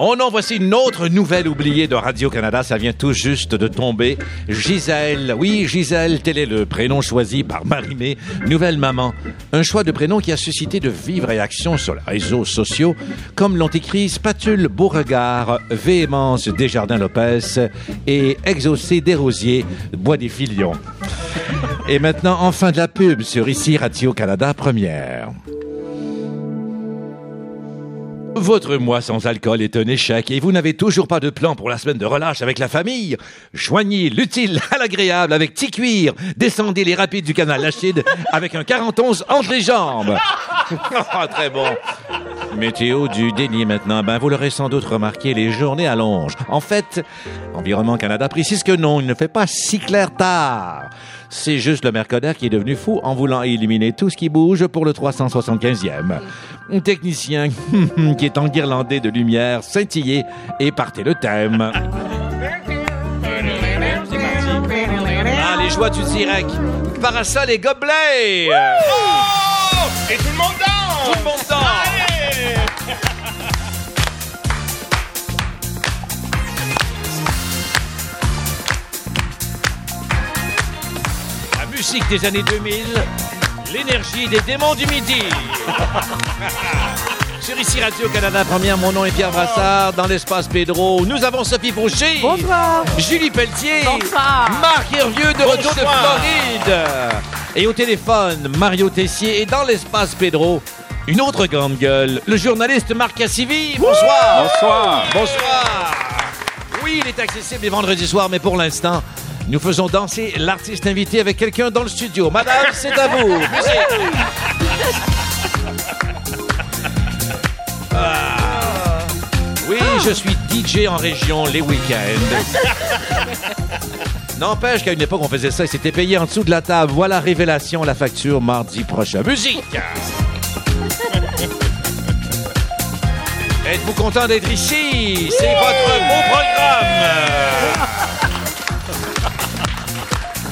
Oh non, voici une autre nouvelle oubliée de Radio-Canada. Ça vient tout juste de tomber. Gisèle. Oui, Gisèle, tel est le prénom choisi par Marimé, nouvelle maman. Un choix de prénom qui a suscité de vives réactions sur les réseaux sociaux, comme l'ont écrit Spatule Beauregard, Véhémence Desjardins-Lopez et Exaucé Desrosiers, Bois des Filions. Et maintenant, enfin de la pub sur ici Radio-Canada Première. Votre mois sans alcool est un échec et vous n'avez toujours pas de plan pour la semaine de relâche avec la famille? Joignez l'utile à l'agréable avec Ticuir. Descendez les rapides du canal Lachide avec un 41 entre les jambes. Ah, très bon. Météo du déni maintenant. Ben, vous l'aurez sans doute remarqué, les journées allongent. En fait, Environnement Canada précise que non, il ne fait pas si clair tard. C'est juste le mercadaire qui est devenu fou en voulant éliminer tout ce qui bouge pour le 375e. Un technicien qui est enguirlandé de lumière, scintillé et partez le thème. Ah, les joies du direct. Parasol et gobelets. Oh! Et tout le monde danse! Tout le monde danse. Musique des années 2000, l'énergie des démons du midi. Sur ici Radio-Canada Première, mon nom est Pierre Brassard. Dans l'espace Pedro, nous avons Sophie Fauché. Bonsoir. Julie Pelletier. Bonsoir. Marc Hervieux de retour de. Floride. Et au téléphone, Mario Tessier. Et dans l'espace Pedro, une autre grande gueule, le journaliste Marc Cassivi. Bonsoir. Bonsoir. Bonsoir. Oui, il est accessible les vendredis soirs, mais pour l'instant, nous faisons danser l'artiste invité avec quelqu'un dans le studio. Madame, c'est à vous. Musique. Ah. Oui, je suis DJ en région les week-ends. N'empêche qu'à une époque, on faisait ça et c'était payé en dessous de la table. Voilà révélation, la facture mardi prochain. Musique! Êtes-vous content d'être ici? C'est votre beau programme!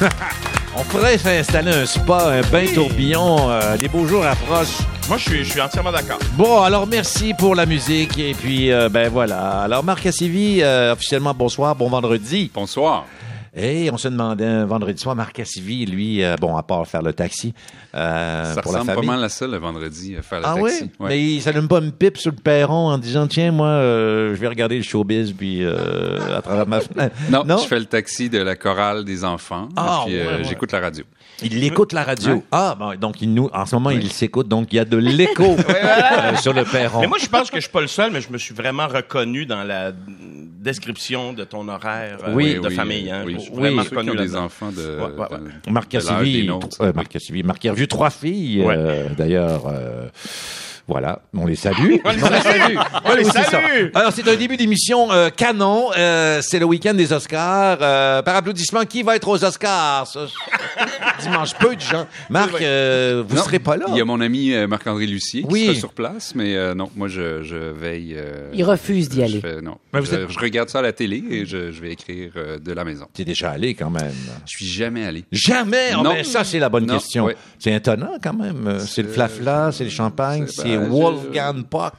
On pourrait faire installer un spa, un bain tourbillon. euh, les beaux jours approchent. Moi, je suis, je suis entièrement d'accord. Bon, alors merci pour la musique. Et puis, euh, ben voilà. Alors, Marc Cassivi, euh, officiellement, bonsoir, bon vendredi. Bonsoir. Et on se demandait un vendredi soir, Marc Cassivi, lui, euh, bon, à part faire le taxi euh, ça pour la ressemble pas à ça le vendredi, à faire le ah taxi. oui? Mais il s'allume pas une pipe sur le perron en disant, tiens, moi, euh, je vais regarder le showbiz, puis euh, à travers ma fenêtre. Non, je fais le taxi de la chorale des enfants. Ah, et puis euh, ouais, ouais. j'écoute la radio. Il écoute la radio. Ouais. Ah, bon, donc il nous, en ce moment, il s'écoute, donc il y a de l'écho euh, sur le perron. Mais moi, je pense que je suis pas le seul, mais je me suis vraiment reconnu dans la description de ton horaire euh, Oui, de oui, famille. Hein. oui. Oui. vraiment Ceux qui ont des enfants de, Ouais, ouais, ouais. de- Marc Cassivi, euh, Marc Cassivi, Marc revu trois filles, Ouais. euh, d'ailleurs. euh, voilà, on les salue. On les salue. On les ça. salue. Alors, c'est un début d'émission euh, canon. Euh, c'est le week-end des Oscars. Euh, par applaudissement, qui va être aux Oscars? Dimanche, peu de gens. Marc, euh, vous Non, serez pas là. Il y a mon ami euh, Marc-André Lucier qui Oui. sera sur place, mais euh, non, moi je, je veille. euh, Il refuse d'y je aller. fais- non, Mais vous je, êtes- je regarde ça à la télé et je, je vais écrire euh, de la maison. T'es déjà allé quand même. Je suis jamais allé. Jamais? Ah, Non. ben, ça, c'est la bonne Non, question. ouais. C'est étonnant quand même. C'est le flafla, c'est le champagne, c'est- c'est ben, je- Wolfgang Puck.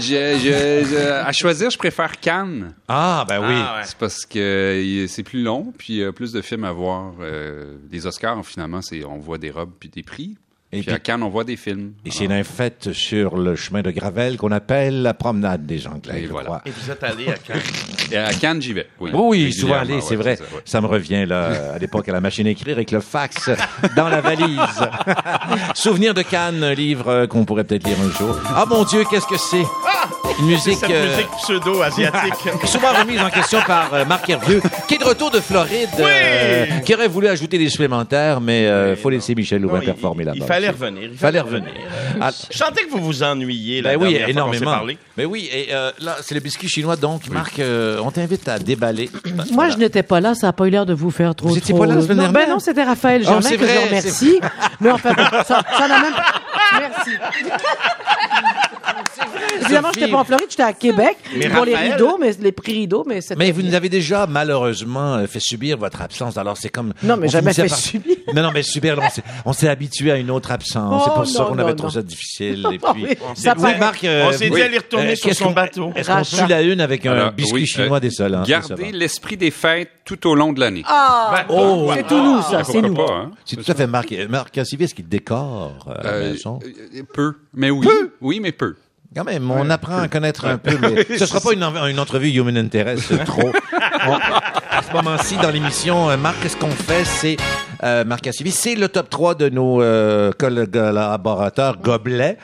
Je- je- je- à choisir, je préfère Cannes. Ah, ben oui. Ah, ouais. C'est parce que c'est plus long, puis il y a plus de films à voir. Euh, les Oscars, finalement, c'est on voit des robes puis des prix. Et puis puis- à Cannes, on voit des films. Et c'est une fête sur le chemin de Gravel qu'on appelle la promenade des Anglais, Et je voilà. crois. Et vous êtes allé à Cannes. Et à Cannes, j'y vais. Oui, Oui, souvent allé, c'est ouais, vrai. ça, ouais. Ça me revient, là, à l'époque, à la machine à écrire avec le fax dans la valise. Souvenir de Cannes, un livre qu'on pourrait peut-être lire un jour. Ah, mon Dieu, qu'est-ce que c'est? Une musique... Cette euh, musique pseudo-asiatique. souvent remise en question par euh, Marc Hervieux, qui est de retour de Floride, euh, qui aurait voulu ajouter des supplémentaires, mais il faut laisser Michel Louvain Non, il- performer là-bas. Il fallait revenir. Il Fallait revenir. Ah, Je sentais que vous vous ennuyiez la ben oui, dernière fois qu'on s'est énormément. parlé. Mais oui, et euh, là, c'est le biscuit chinois. Donc, Marc, euh, on t'invite à déballer. Moi, je n'étais pas là, ça n'a pas eu l'air de vous faire trop Vous étiez trop- pas là la semaine non, dernière? Ben non, c'était Raphaël Oh, Germain c'est que vrai, je remercie. Mais enfin, ça, ça n'a même Merci. Évidemment, j'étais pas en Floride, j'étais à Québec Mais pour les rideaux, mais les prix rideaux, mais Mais vous nous avez déjà malheureusement euh, fait subir votre absence. Alors c'est comme Non, mais on jamais fait par- subir. Non, non, mais subir. On s'est- on s'est habitué à une autre absence. c'est Oh, pour ça qu'on avait non, trouvé ça difficile. Et puis, ça dit- Marc, euh, on s'est oui. dit aller retourner Euh, sur son bateau. Est-ce qu'on tue la une avec un biscuit oui, chinois euh, des sols? hein, c'est Gardez l'esprit des fêtes tout au long de l'année. Ah, Oh, c'est tout nous, ça, c'est Pourquoi nous. pas, hein? c'est tout à fait Marc. Marc Cassivis qui décore la maison. peu. Mais oui. Oui, mais peu. Quand même, on apprend à connaître un peu, mais ce sera pas une, une entrevue Human Interest trop. On- à ce moment-ci, dans l'émission, euh, Marc, ce qu'on fait, c'est euh, Marc Cassivis, c'est le top 3 de nos euh, collaborateurs gobelets.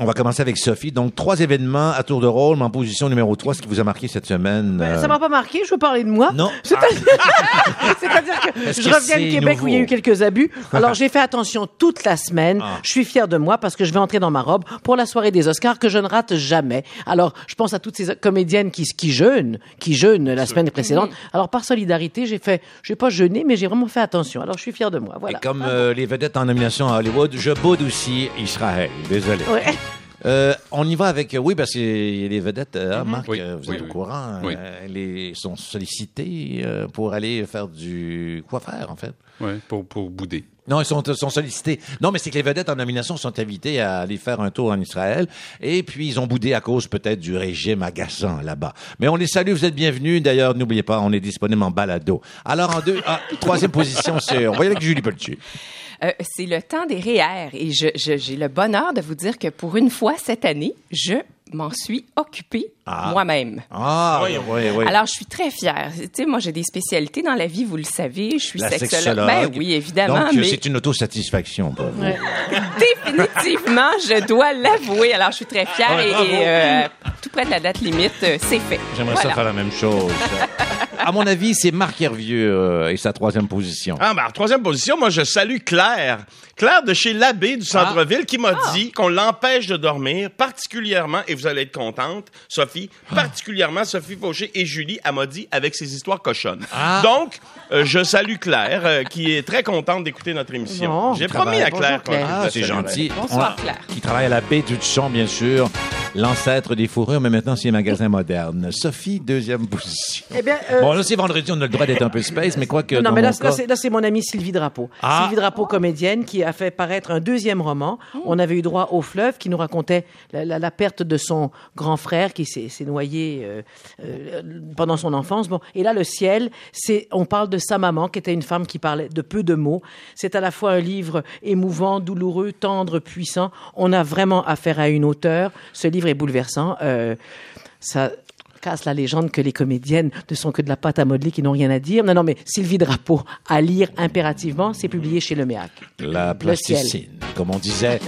On va commencer avec Sophie. Donc, trois événements à tour de rôle, mais en position numéro 3, ce qui vous a marqué cette semaine. Ben, euh, Ça m'a pas marqué, je veux parler de moi. Non. C'est-à-dire c'est-à-dire que je que reviens de Québec où il y a eu quelques abus. Alors j'ai fait attention toute la semaine. Ah. Je suis fière de moi parce que je vais entrer dans ma robe pour la soirée des Oscars que je ne rate jamais. Alors je pense à toutes ces comédiennes qui, qui jeûnent, qui jeûnent la semaine précédente. Alors par solidarité, j'ai fait, j'ai pas jeûné, mais j'ai vraiment fait attention. Alors je suis fière de moi. Voilà. Et comme euh, les vedettes en nomination à Hollywood, je boude aussi Israël. Désolé. Ouais. Euh, on y va avec, oui, parce que les vedettes, hein, Marc, Oui, euh, vous oui, êtes au oui. courant, Oui. euh, sont sollicités euh, pour aller faire du quoi faire en fait. Ouais, pour, pour bouder. Non, ils sont, sont sollicités. Non, mais c'est que les vedettes en nomination sont invitées à aller faire un tour en Israël. Et puis, ils ont boudé à cause peut-être du régime agaçant là-bas. Mais on les salue, vous êtes bienvenus. D'ailleurs, n'oubliez pas, on est disponible en balado. Alors, en deux, ah, troisième position, c'est, on va y aller avec Julie Pelletier. Euh, c'est le temps des REER et je- je- j'ai le bonheur de vous dire que pour une fois cette année, je m'en suis occupée Ah. moi-même. Ah, oui, oui, oui. Alors, je suis très fière. Tu sais, moi, j'ai des spécialités dans la vie, vous le savez. Je suis La sexologue. sexologue. Ben oui, évidemment. Donc, mais c'est une autosatisfaction pour vous. Ouais. définitivement, je dois l'avouer. Alors, je suis très fière Ah et, euh, tout près de la date limite, euh, c'est fait. J'aimerais ça faire la même chose. à mon avis, c'est Marc Hervieux euh, et sa troisième position. Ah, ben, en troisième position, moi, je salue Claire. Claire de chez l'abbé du centre-ville qui m'a dit qu'on l'empêche de dormir, particulièrement, et vous allez être contente, Sophie, particulièrement Sophie Fauché et Julie, elle m'a dit avec ses histoires cochonnes. Donc, euh, je salue Claire, euh, qui est très contente d'écouter notre émission. Bon, J'ai promis à Claire Claire. Ah, c'est gentil. Bonsoir, On- Claire. Qui travaille à la baie du Son, bien sûr. L'ancêtre des fourrures, mais maintenant, c'est un magasin moderne. Sophie, deuxième position. Eh bien, euh, Bon, là, c'est vendredi, on a le droit d'être un peu space, mais quoi que. Non, mais là, c'est- cas- là, c'est- là, c'est mon amie Sylvie Drapeau. Ah. Sylvie Drapeau, comédienne, qui a fait paraître un deuxième roman. On avait eu droit au fleuve, qui nous racontait la, la- la perte de son grand frère qui s'est s'est noyé euh, euh, pendant son enfance. Bon, et là, le ciel, c'est on parle de sa maman, qui était une femme qui parlait de peu de mots. C'est à la fois un livre émouvant, douloureux, tendre, puissant. On a vraiment affaire à une auteure. Ce livre est bouleversant. Euh, ça casse la légende que les comédiennes ne sont que de la pâte à modeler qui n'ont rien à dire. Non, non, mais Sylvie Drapeau, à lire impérativement, c'est publié chez Le Méac. La Le plasticine, comme on disait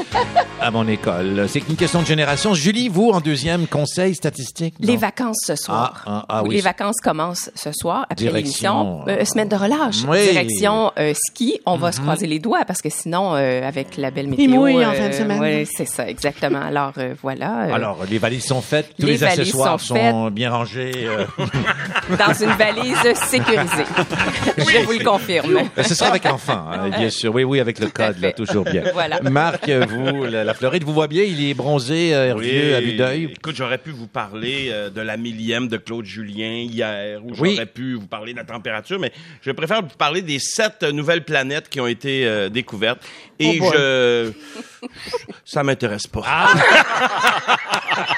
à mon école. C'est une question de génération. Julie, vous, en deuxième, conseil statistique? Les vacances ce soir. Ah, ah, ah, oui. Les vacances commencent ce soir après Direction, l'émission. Euh, semaine de relâche. oui. Direction euh, ski. On va se croiser les doigts parce que sinon, euh, avec la belle météo. mouille en euh, fin de semaine. ouais, c'est ça, exactement. Alors euh, voilà. euh, Alors, les valises sont faites, tous Les les, valises accessoires sont sont, bien rangés. euh. dans une valise sécurisée. Je vous le confirme. Ce sera avec enfant, hein, bien sûr. Oui, oui, avec le code, là, toujours bien. Voilà. Marc, vous, la, la Floride, vous voit bien, il est bronzé, euh, Hervieux, à vue d'œil? Écoute, j'aurais pu vous parler euh, de la millième de Claude Julien hier, ou Oui. j'aurais pu vous parler de la température, mais je préfère vous parler des sept nouvelles planètes qui ont été euh, découvertes. Et Oh je... Ça m'intéresse pas. Ah!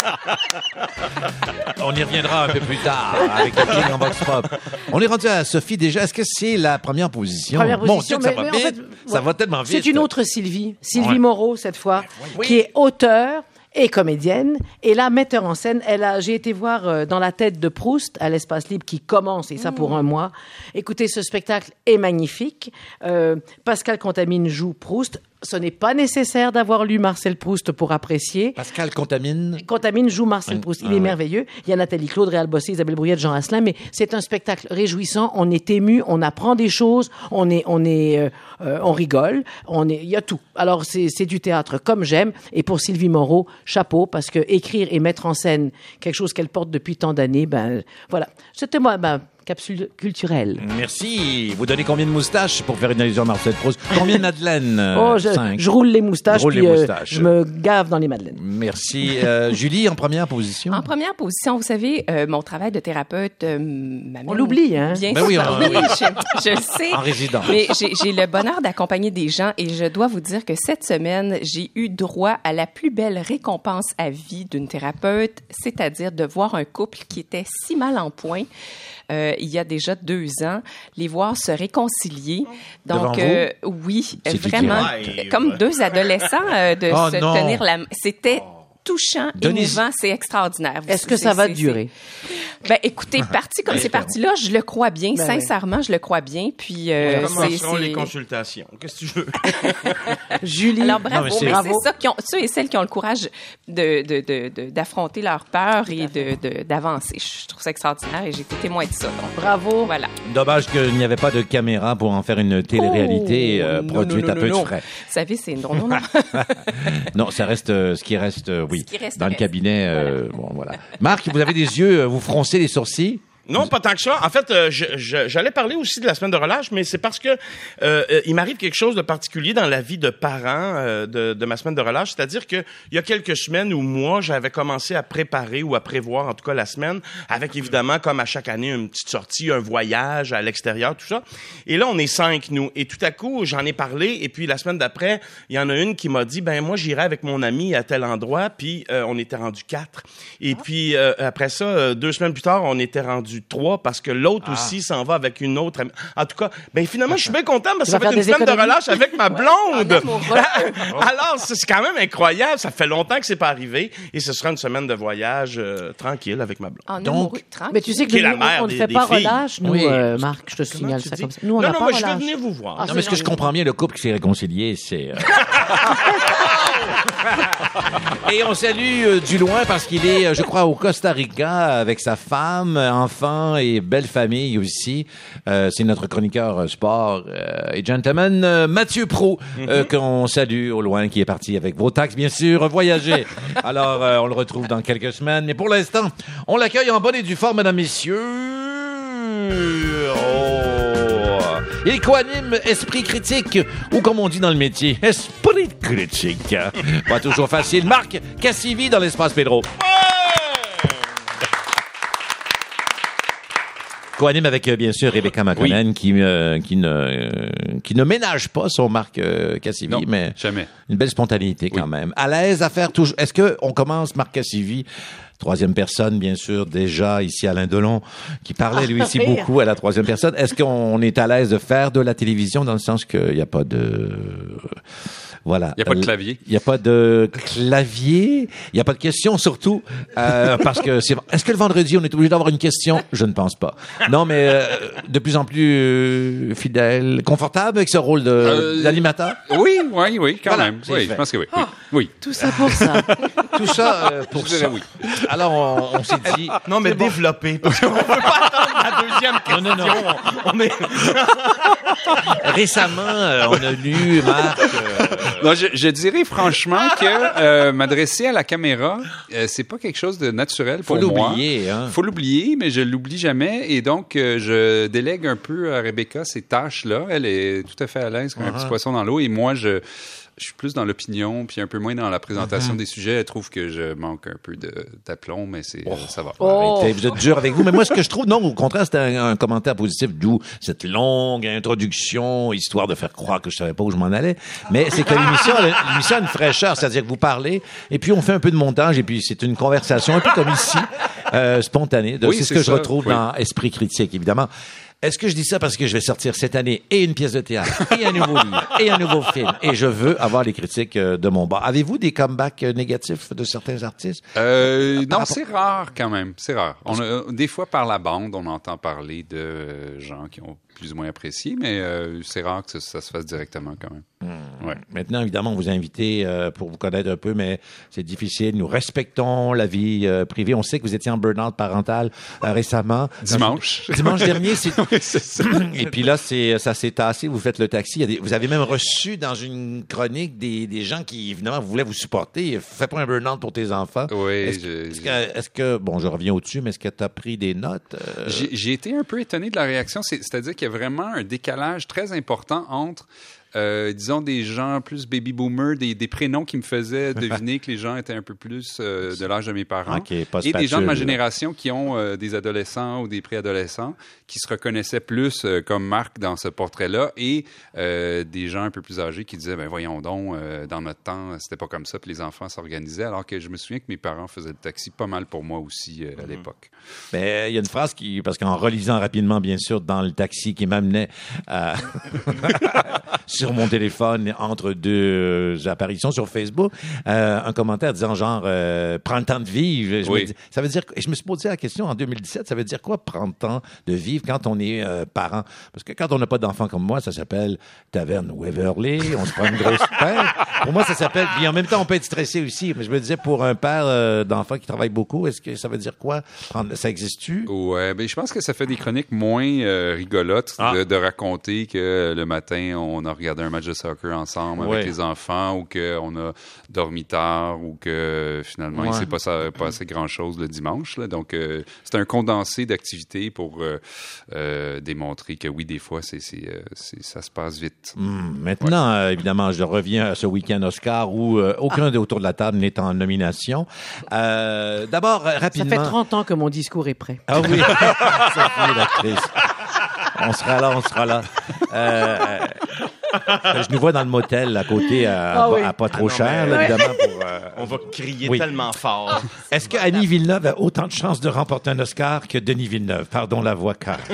On y reviendra un peu plus tard avec le King en Vox Pop. On est rendu à Sophie déjà. Est-ce que c'est la première position? Première Mon position, Dieu, que ça mais- va mais en vite. fait, ça ouais. va tellement vite. C'est une autre Sylvie, Sylvie Ouais. Moreau cette fois, qui est auteure et comédienne. Et là, metteur en scène, elle a, j'ai été voir euh, dans la tête de Proust à l'espace libre qui commence, et ça pour un mois. Écoutez, ce spectacle est magnifique. Euh, Pascal Contamine joue Proust. Ce n'est pas nécessaire d'avoir lu Marcel Proust pour apprécier. Pascal Contamine. Contamine joue Marcel Proust. Il Ah est ouais. merveilleux. Il y a Nathalie Claude, Réal Bossé, Isabelle Brouillette, Jean Asselin, mais c'est un spectacle réjouissant. On est ému, on apprend des choses, on est, on est, euh, euh, on rigole, on est, il y a tout. Alors c'est, c'est du théâtre comme j'aime. Et pour Sylvie Moreau, chapeau parce que écrire et mettre en scène quelque chose qu'elle porte depuis tant d'années, ben voilà. C'était moi, ben capsule culturelle. Merci. Vous donnez combien de moustaches pour faire une allusion à Marcel Proust Combien de madeleines Euh, Oh, je, roule les moustaches, Je roule puis les euh, moustaches. je me gave dans les madeleines. Merci. Euh, Julie, en première position? En première position, vous savez, euh, mon travail de thérapeute euh, m'amène On l'oublie, hein? Bien Ben oui, on- oui. je, je sais. En résidence. Mais j'ai j'ai le bonheur d'accompagner des gens et je dois vous dire que cette semaine, j'ai eu droit à la plus belle récompense à vie d'une thérapeute, c'est-à-dire de voir un couple qui était si mal en point. euh, il y a déjà deux ans, les voir se réconcilier. Devant Donc, vous? euh, oui, vraiment, comme deux adolescents euh, de Oh se non. tenir la main. C'était touchant, Denise- émouvant, c'est extraordinaire. Est-ce que ça va durer? Ben, écoutez, parti comme c'est parti là, je le crois bien. Ben oui. sincèrement, je le crois bien. Puis, euh, c'est- les consultations? Qu'est-ce que tu veux? Julie, Alors bravo, Non, mais c'est- ça qui ont, ceux et celles qui ont le courage de de- de- de- d'affronter leur peur et de de- d'avancer. Je trouve ça extraordinaire et j'ai été témoin de ça. Donc bravo. voilà. Dommage qu'il n'y avait pas de caméra pour en faire une télé-réalité Oh, euh, non, produite non, à non, peu de non. frais. Vous savez, c'est non non non. Non, ça reste euh, ce qui reste, euh, oui, Ce qui reste dans le cabinet. euh, bon, voilà. Marc, vous avez des yeux, vous froncez les sourcils. Non, pas tant que ça. En fait, euh, j'allais parler aussi de la semaine de relâche, mais c'est parce que euh, euh, il m'arrive quelque chose de particulier dans la vie de parents euh, de, de ma semaine de relâche. C'est-à-dire que il y a quelques semaines ou mois, j'avais commencé à préparer ou à prévoir, en tout cas la semaine, avec évidemment, comme à chaque année, une petite sortie, un voyage à l'extérieur, tout ça. Et là, on est cinq, nous. Et tout à coup, j'en ai parlé. Et puis la semaine d'après, il y en a une qui m'a dit, ben moi, j'irai avec mon ami à tel endroit. Puis euh, on était rendu quatre. Et puis euh, après ça, deux semaines plus tard, on était rendu trois parce que l'autre aussi s'en va avec une autre. En tout cas, ben finalement, je suis bien content parce que ça fait une semaine de relâche avec ma blonde. Alors, c'est quand même incroyable. Ça fait longtemps que c'est pas arrivé et ce sera une semaine de voyage euh, tranquille avec ma blonde. En Donc- tranquille. Mais tu sais que est la nous, mère on ne des- fait des pas filles. relâche, nous, Oui. euh, Marc, je te Comment signale ça dis? comme ça. Nous, on non, n'a non, pas mais je vais relâche. venir vous voir. Ah, Non, mais ce que je comprends bien, le couple qui s'est réconcilié, c'est. Et on salue euh, du loin parce qu'il est, euh, je crois, au Costa Rica avec sa femme, euh, enfant et belle famille aussi. Euh, c'est notre chroniqueur sport et gentleman Mathieu Pro euh, qu'on salue au loin, qui est parti avec vos taxes, bien sûr, voyager. Alors, on le retrouve dans quelques semaines. Mais pour l'instant, on l'accueille en bonne et due forme, mesdames, messieurs. Il coanime Esprit critique, ou comme on dit dans le métier, Esprit critique. Pas toujours facile. Marc Cassivi dans l'espace Pedro. Coanime avec, euh, bien sûr, Rebecca McConnell, qui, euh, qui, ne, euh, qui ne ménage pas son Marc euh, Cassivi, Non, mais jamais. une belle spontanéité quand même. À l'aise à faire toujours. Est-ce que on commence Marc Cassivi? Troisième personne, bien sûr, déjà ici Alain Delon, qui parlait lui aussi rire. beaucoup à la troisième personne. Est-ce qu'on est à l'aise de faire de la télévision dans le sens qu'il n'y a pas de... Voilà. Il y a pas de Euh, clavier. Il n'y a pas de clavier. Il n'y a pas de question surtout. euh, parce que c'est... Est-ce que le vendredi, on est obligé d'avoir une question? Je ne pense pas. Non, mais euh, de plus en plus euh, fidèle, confortable avec ce rôle de, Euh, d'animateur? Oui, oui, oui, quand Voilà, même. Oui, fait. je pense que oui. Oui. oui. Tout ça pour ça. Tout ça euh, pour Je ça. oui. Alors, on, on s'est dit... Non, mais développer, parce qu'on peut pas attendre la deuxième question. Non, non, non. On est... Récemment, euh, on a lu, Marc... Non, je, je dirais franchement que euh, m'adresser à la caméra, euh, c'est pas quelque chose de naturel faut pour moi. l'oublier, hein. Faut l'oublier, mais je l'oublie jamais. Et donc, euh, je délègue un peu à Rebecca ces tâches-là. Elle est tout à fait à l'aise comme un petit poisson dans l'eau. Et moi, je, je suis plus dans l'opinion, puis un peu moins dans la présentation des sujets. Elle trouve que je manque un peu de d'aplomb, mais c'est ça va. Oh. Arrêtez, vous êtes dur avec vous. Mais moi, ce que je trouve, non, au contraire, c'était un, un commentaire positif, d'où cette longue introduction, histoire de faire croire que je savais pas où je m'en allais. Mais c'est que l'émission, l'émission a une fraîcheur, c'est-à-dire que vous parlez, et puis on fait un peu de montage, et puis c'est une conversation, un peu comme ici, euh, spontanée. Donc, Oui, c'est ce que je retrouve oui. dans Esprit critique, évidemment. Est-ce que je dis ça parce que je vais sortir cette année et une pièce de théâtre, et un nouveau livre, et un nouveau film, et je veux avoir les critiques euh, de mon bas. Avez-vous des comebacks euh, négatifs de certains artistes? Euh, non, rapport- c'est rare quand même. C'est rare. On a- des fois, par la bande, on entend parler de euh, gens qui ont plus ou moins apprécié, mais euh, c'est rare que ça, ça se fasse directement quand même. Ouais. Maintenant, évidemment, on vous a invité euh, pour vous connaître un peu, mais c'est difficile. Nous respectons la vie euh, privée. On sait que vous étiez en burn-out parental euh, récemment. Dimanche. Dimanche dernier, c'est ça. Et puis là, c'est, ça s'est tassé, vous faites le taxi. Des- vous avez même reçu dans une chronique des, des gens qui, évidemment, voulaient vous supporter. Fais pas un burn-out pour tes enfants. Oui, Est-ce, je- que, bon, je reviens au-dessus, mais est-ce que tu as pris des notes? J'ai été un peu étonné de la réaction. C'est- C'est-à-dire qu'il vraiment un décalage très important entre, euh, disons, des gens plus baby boomers, des, des prénoms qui me faisaient deviner que les gens étaient un peu plus euh, de l'âge de mes parents. Ok, pas et des gens de ma génération qui ont euh, des adolescents ou des préadolescents qui se reconnaissaient plus euh, comme Marc dans ce portrait-là et euh, des gens un peu plus âgés qui disaient, ben voyons donc, euh, dans notre temps, c'était pas comme ça, puis les enfants s'organisaient, alors que je me souviens que mes parents faisaient le taxi pas mal pour moi aussi euh, à l'époque. Ben, il y a une phrase qui, parce qu'en relisant rapidement, bien sûr, dans le taxi qui m'amenait à- sur mon téléphone entre deux apparitions sur Facebook, euh, un commentaire disant genre euh, prends le temps de vivre. Je Oui. me dis- ça veut dire, et je me suis posé la question en 2017, ça veut dire quoi prendre le temps de vivre quand on est euh, parent? Parce que quand on n'a pas d'enfant comme moi, ça s'appelle taverne Waverly, on se prend une grosse pain. Pour moi, ça s'appelle. Puis en même temps, on peut être stressé aussi. Mais je me disais pour un père euh, d'enfant qui travaille beaucoup, est-ce que ça veut dire quoi prendre, Ça existe-tu? Ouais, ben je pense que ça fait des chroniques moins euh, rigolotes Ah. de, de raconter que le matin on a regardé un match de soccer ensemble Ouais. avec les enfants ou qu'on a dormi tard ou que finalement il Ouais. s'est pas ça- passé grand chose le dimanche. Là. Donc euh, c'est un condensé d'activités pour euh, euh, démontrer que oui des fois c'est c'est, c'est- ça se passe vite. Hmm, Maintenant, euh, évidemment, je reviens à ce week-end Oscar où euh, aucun des autour de la table n'est en nomination. Euh, D'abord, euh, Ça rapidement. fait 30 ans que mon discours est prêt. Ah oui, Sophie, l'actrice. On sera là, on sera là. Euh, je nous vois dans le motel à côté, à, Ah oui. à pas trop Ah non, cher, mais- là, évidemment. Pour, euh, On va crier Oui. tellement fort. Est-ce que Annie Villeneuve a autant de chances de remporter un Oscar que Denis Villeneuve? Pardon la voix cache.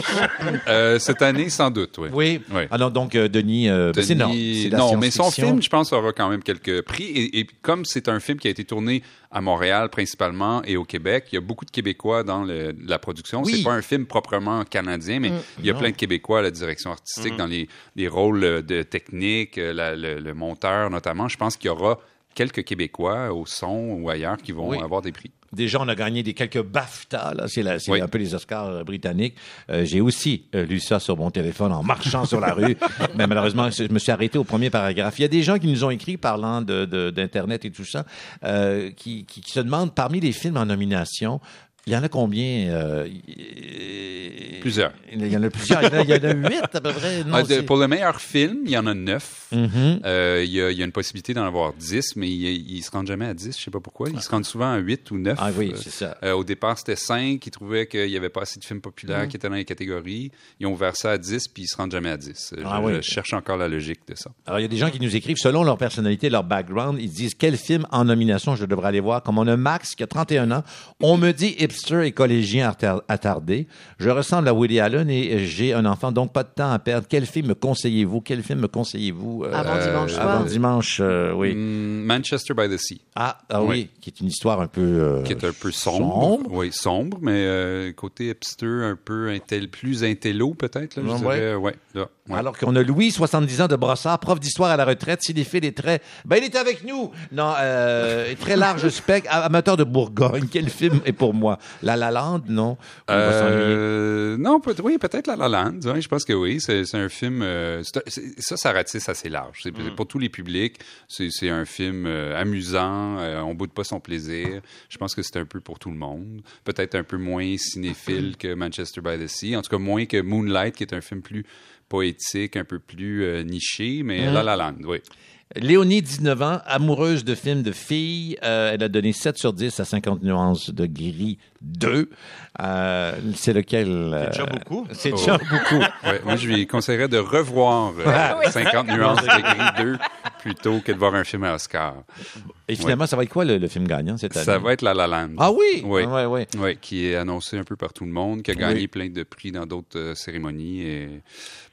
Euh, cette année sans doute, oui. Oui. Oui. Ah non, donc euh, Denis, euh, Denis- c'est non. la non, mais son film, je pense, aura quand même quelques prix. Et, et comme c'est un film qui a été tourné à Montréal principalement et au Québec, il y a beaucoup de Québécois dans le- la production. Oui. C'est pas un film proprement canadien, mais il y a Non. plein de Québécois à la direction artistique, dans les, les rôles de technique, euh, la- le, le monteur notamment. Je pense qu'il y aura quelques Québécois au son ou ailleurs qui vont Oui. avoir des prix. Déjà, on a gagné des quelques BAFTA, là. C'est, la- c'est Oui. un peu les Oscars euh, britanniques. Euh, j'ai aussi euh, lu ça sur mon téléphone en marchant sur la rue. Mais malheureusement, je me suis arrêté au premier paragraphe. Il y a des gens qui nous ont écrit parlant de, de- d'Internet et tout ça, euh, qui, qui, qui se demandent parmi les films en nomination, il y en a combien? euh, y- Plusieurs. Il y en a plusieurs. Il y en a, il y en a huit, à peu près. Non, Ah, de- pour le meilleur film, il y en a neuf. Mhm. Euh, il, y a, il y a une possibilité d'en avoir dix, mais ils ne se rendent jamais à dix, je sais pas pourquoi. Ils se rendent souvent à huit ou neuf. Ah oui, Euh, c'est ça. au départ, c'était cinq. Ils trouvaient qu'il n'y avait pas assez de films populaires qui étaient dans les catégories. Ils ont ouvert ça à 10, puis ils se rendent jamais à 10. Euh, Ah je, oui. je cherche encore la logique de ça. Alors, il y a des gens qui nous écrivent, selon leur personnalité, leur background, ils disent quel film en nomination je devrais aller voir? Comme on a Max qui a 31 ans, on me dit hipster et collégien attar- attardé. Je ressemble à Woody Allen et j'ai un enfant, donc pas de temps à perdre. Quel film me conseillez-vous? Quel film me conseillez-vous? euh, Avant dimanche soir. Avant dimanche, euh, oui. Hmm, Manchester by the Sea, Ah, ah oui. Oui. qui est une histoire un peu... euh, qui est un peu sombre. sombre. Oui, sombre, mais euh, côté hipster, un peu intel, plus intello peut-être. là, Je Ouais, dirais, ouais, là, ouais. Alors qu'on a Louis, 70 ans de brossard, prof d'histoire à la retraite, cinéphile et très... Ben, il est avec nous! Non, euh, très large spectre, amateur de Bourgogne. Quel film est pour moi? La La Land, non? Euh, non, peut- oui, peut-être La La Land. je pense que oui. C'est un film. euh, ça, ça ratisse assez large. C'est Mm. pour tous les publics. C'est un film euh, amusant. euh, on boude pas son plaisir. Je pense que c'est un peu pour tout le monde. Peut-être un peu moins cinéphile que Manchester by the Sea. En tout cas, moins que Moonlight, qui est un film plus poétique, un peu plus niché. Mais Mm. La La Land, oui. Léonie, 19 ans, amoureuse de films de filles. Euh, elle a donné 7 sur 10 à 50 nuances de gris 2. Euh, c'est lequel? euh, déjà beaucoup. C'est déjà beaucoup. Ouais, moi, je lui conseillerais de revoir euh, 50 nuances de gris 2 plutôt que de voir un film à Oscar. Et finalement, ça va être quoi le, le film gagnant cette année? Ça va être La La Land. Ah oui? Oui. Ah ouais, ouais. Oui, qui est annoncé un peu par tout le monde, qui a gagné Oui. plein de prix dans d'autres euh, cérémonies. Et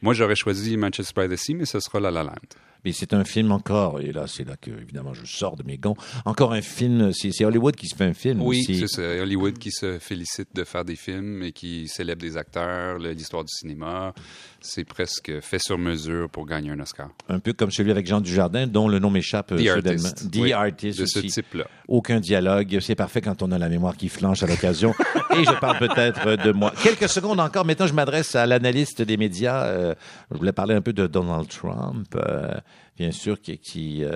moi, j'aurais choisi Manchester by the Sea, mais ce sera La La Land. Mais c'est un film encore, et là, c'est là que, évidemment, je sors de mes gonds. Encore un film, c'est Hollywood qui se fait un film Oui, c'est ça. Hollywood qui se félicite de faire des films et qui célèbre des acteurs, l'histoire du cinéma. C'est presque fait sur mesure pour gagner un Oscar. Un peu comme celui avec Jean Dujardin, dont le nom m'échappe euh, The. Artist. The Oui, Artist de ce type-là. Aucun dialogue. C'est parfait quand on a la mémoire qui flanche à l'occasion. Et je parle peut-être de moi. Quelques secondes encore. Maintenant, je m'adresse à l'analyste des médias. Euh, je voulais parler un peu de Donald Trump. euh, bien sûr, qui, qui, euh,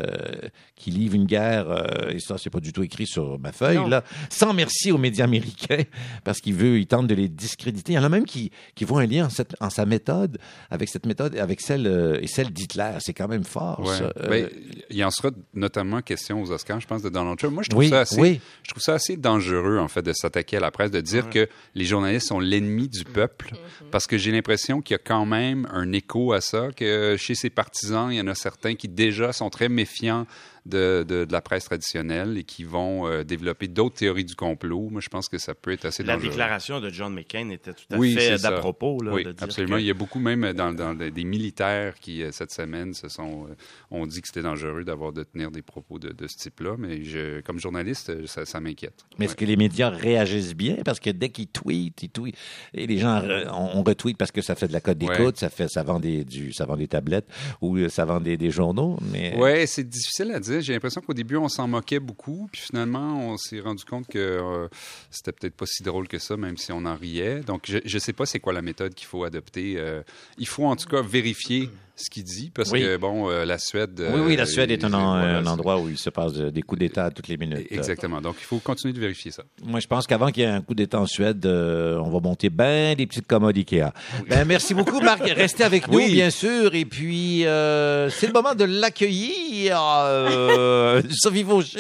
qui livre une guerre, euh, et ça, c'est pas du tout écrit sur ma feuille, Non. là, sans merci aux médias américains, parce qu'il veut, il tente de les discréditer. Il y en a même qui, qui voient un lien en, cette- en sa méthode, avec cette méthode, avec celle, euh, et celle d'Hitler. C'est quand même fort, Ouais. ça. Euh, Ben, il en sera notamment question aux Oscars, je pense, de Donald Trump. Moi, je trouve, Oui, ça, assez, oui. je trouve ça assez dangereux, en fait, de s'attaquer à la presse, de dire que les journalistes sont l'ennemi du peuple, parce que j'ai l'impression qu'il y a quand même un écho à ça, que chez ses partisans, il y en a certains qui déjà sont très méfiants de, de, de la presse traditionnelle et qui vont euh, développer d'autres théories du complot. Moi, je pense que ça peut être assez La dangereux. déclaration de John McCain était tout à Oui, fait ça. d'à propos. Là, oui, de dire absolument. que- Il y a beaucoup même dans, dans des militaires qui, euh, cette semaine, se sont, euh, ont dit que c'était dangereux d'avoir de tenir des propos de, de ce type-là. Mais je, comme journaliste, euh, ça, ça m'inquiète. Mais Ouais. est-ce que les médias réagissent bien? Parce que dès qu'ils tweetent, ils tweetent, et les gens, on, on retweet parce que ça fait de la cote d'écoute, Ouais. ça fait, ça vend des, du, ça vend des tablettes ou euh, ça vend des, des journaux, mais. Ouais, c'est difficile à dire. J'ai l'impression qu'au début, on s'en moquait beaucoup, puis finalement, on s'est rendu compte que euh, c'était peut-être pas si drôle que ça, même si on en riait. Donc, je, je sais pas c'est quoi la méthode qu'il faut adopter. Euh, il faut en tout cas vérifier ce qu'il dit, parce Oui. que bon, euh, la Suède. Oui, oui, la euh, Suède est un, ils- en- voilà, un endroit où il se passe euh, des coups d'État toutes les minutes. Exactement. Donc, il faut continuer de vérifier ça. Moi, je pense qu'avant qu'il y ait un coup d'État en Suède, euh, on va monter ben des petites commodes Ikea. Ben, merci beaucoup, Marc. Restez avec nous, bien sûr. Et puis, euh, c'est le moment de l'accueillir. Euh, Sophie Fauché.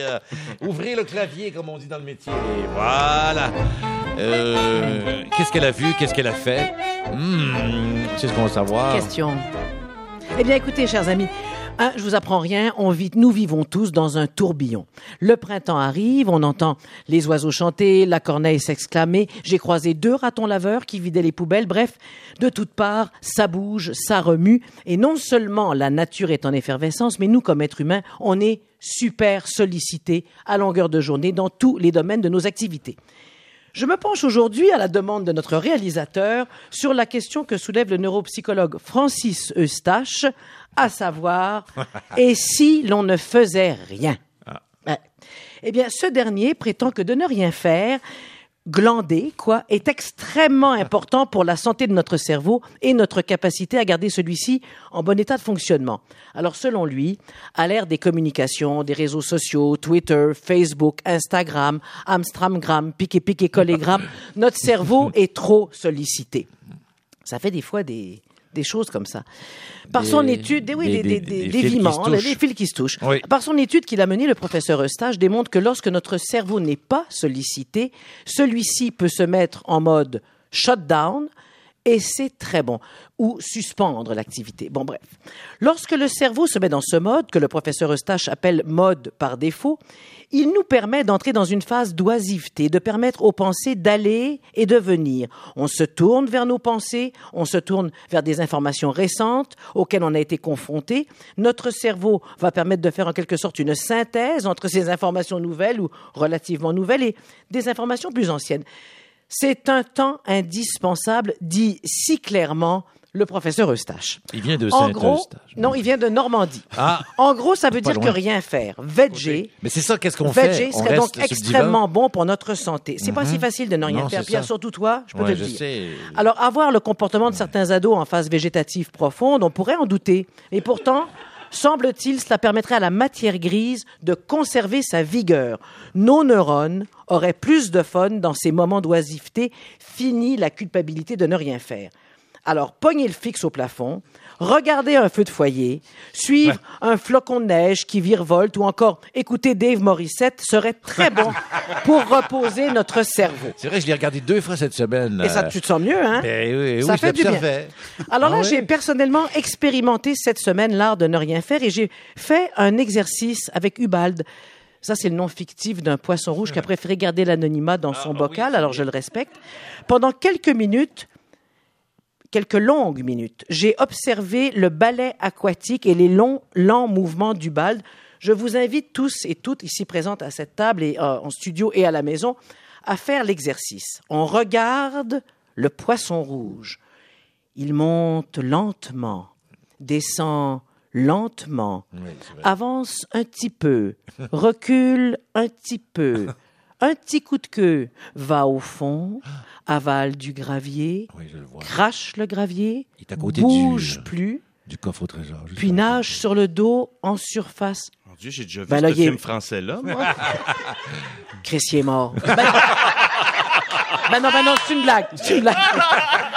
Euh, ouvrez le clavier, comme on dit dans le métier. Voilà. Euh, Qu'est-ce qu'elle a vu? Qu'est-ce qu'elle a fait? Hmm, c'est ce qu'on va savoir. Question. Eh bien, écoutez, chers amis, hein, je vous apprends rien. On vit, nous vivons tous dans un tourbillon. Le printemps arrive, on entend les oiseaux chanter, la corneille s'exclamer. J'ai croisé deux ratons laveurs qui vidaient les poubelles. Bref, de toutes parts, ça bouge, ça remue. Et non seulement la nature est en effervescence, mais nous, comme êtres humains, on est super sollicités à longueur de journée dans tous les domaines de nos activités. Je me penche aujourd'hui, à la demande de notre réalisateur, sur la question que soulève le neuropsychologue Francis Eustache, à savoir, et si l'on ne faisait rien? Ouais. Eh bien, ce dernier prétend que de ne rien faire, glander, quoi, est extrêmement important pour la santé de notre cerveau et notre capacité à garder celui-ci en bon état de fonctionnement. Alors, selon lui, à l'ère des communications, des réseaux sociaux, Twitter, Facebook, Instagram, Amstramgram, piqué piqué collégramme, notre cerveau est trop sollicité. Ça fait des fois des, des choses comme ça. Par Des- son étude, des, oui, des- des, des, des- des, des fils qui viments, se les touchent. fils qui se touchent. Oui. Par son étude qu'il a menée, le professeur Eustache démontre que lorsque notre cerveau n'est pas sollicité, celui-ci peut se mettre en mode shutdown et c'est très bon. Ou suspendre l'activité. Bon, bref. Lorsque le cerveau se met dans ce mode, que le professeur Eustache appelle mode par défaut, il nous permet d'entrer dans une phase d'oisiveté, de permettre aux pensées d'aller et de venir. On se tourne vers nos pensées, on se tourne vers des informations récentes auxquelles on a été confronté. Notre cerveau va permettre de faire en quelque sorte une synthèse entre ces informations nouvelles ou relativement nouvelles et des informations plus anciennes. C'est un temps indispensable, dit si clairement le professeur Eustache. Il vient de En Saint-Eustache. gros, non, il vient de Normandie. Ah. En gros, ça veut dire que rien faire. Veger, Mais c'est ça, qu'est-ce qu'on fait? Veger serait donc extrêmement bon pour notre santé. C'est pas Mhm. si facile de ne rien Non, faire, Pierre, surtout toi, je peux Ouais, te le dire. sais. Alors, avoir le comportement de certains ados en phase végétative profonde, on pourrait en douter. Et pourtant, semble-t-il, cela permettrait à la matière grise de conserver sa vigueur. Nos neurones auraient plus de fun dans ces moments d'oisiveté. Fini la culpabilité de ne rien faire. Alors, pognez le fixe au plafond, regardez un feu de foyer, suivre un flocon de neige qui virevolte ou encore écouter Dave Morissette serait très bon pour reposer notre cerveau. C'est vrai, je l'ai regardé deux fois cette semaine. Et ça, euh, tu te sens mieux, hein? ben oui, ça oui, fait du bien. Alors là, Ah j'ai personnellement expérimenté cette semaine l'art de ne rien faire et j'ai fait un exercice avec Ubald. Ça, c'est le nom fictif d'un poisson rouge qui a préféré garder l'anonymat dans son bocal, alors je le respecte. Pendant quelques minutes, quelques longues minutes. J'ai observé le ballet aquatique et les longs, lents mouvements du bal. Je vous invite tous et toutes ici présentes à cette table et euh, en studio et à la maison à faire l'exercice. On regarde le poisson rouge. Il monte lentement, descend lentement, avance un petit peu, recule un petit peu, un petit coup de queue, va au fond, avale du gravier, Oui, je le vois. crache le gravier, Il est à côté bouge du- plus, Du coffre au trésor. puis nage sur le dos en surface. Mon Dieu, j'ai déjà vu Ben ce là, est- film français-là, moi. Christier est mort. Ben, ben non, ben non, c'est une blague. C'est une blague.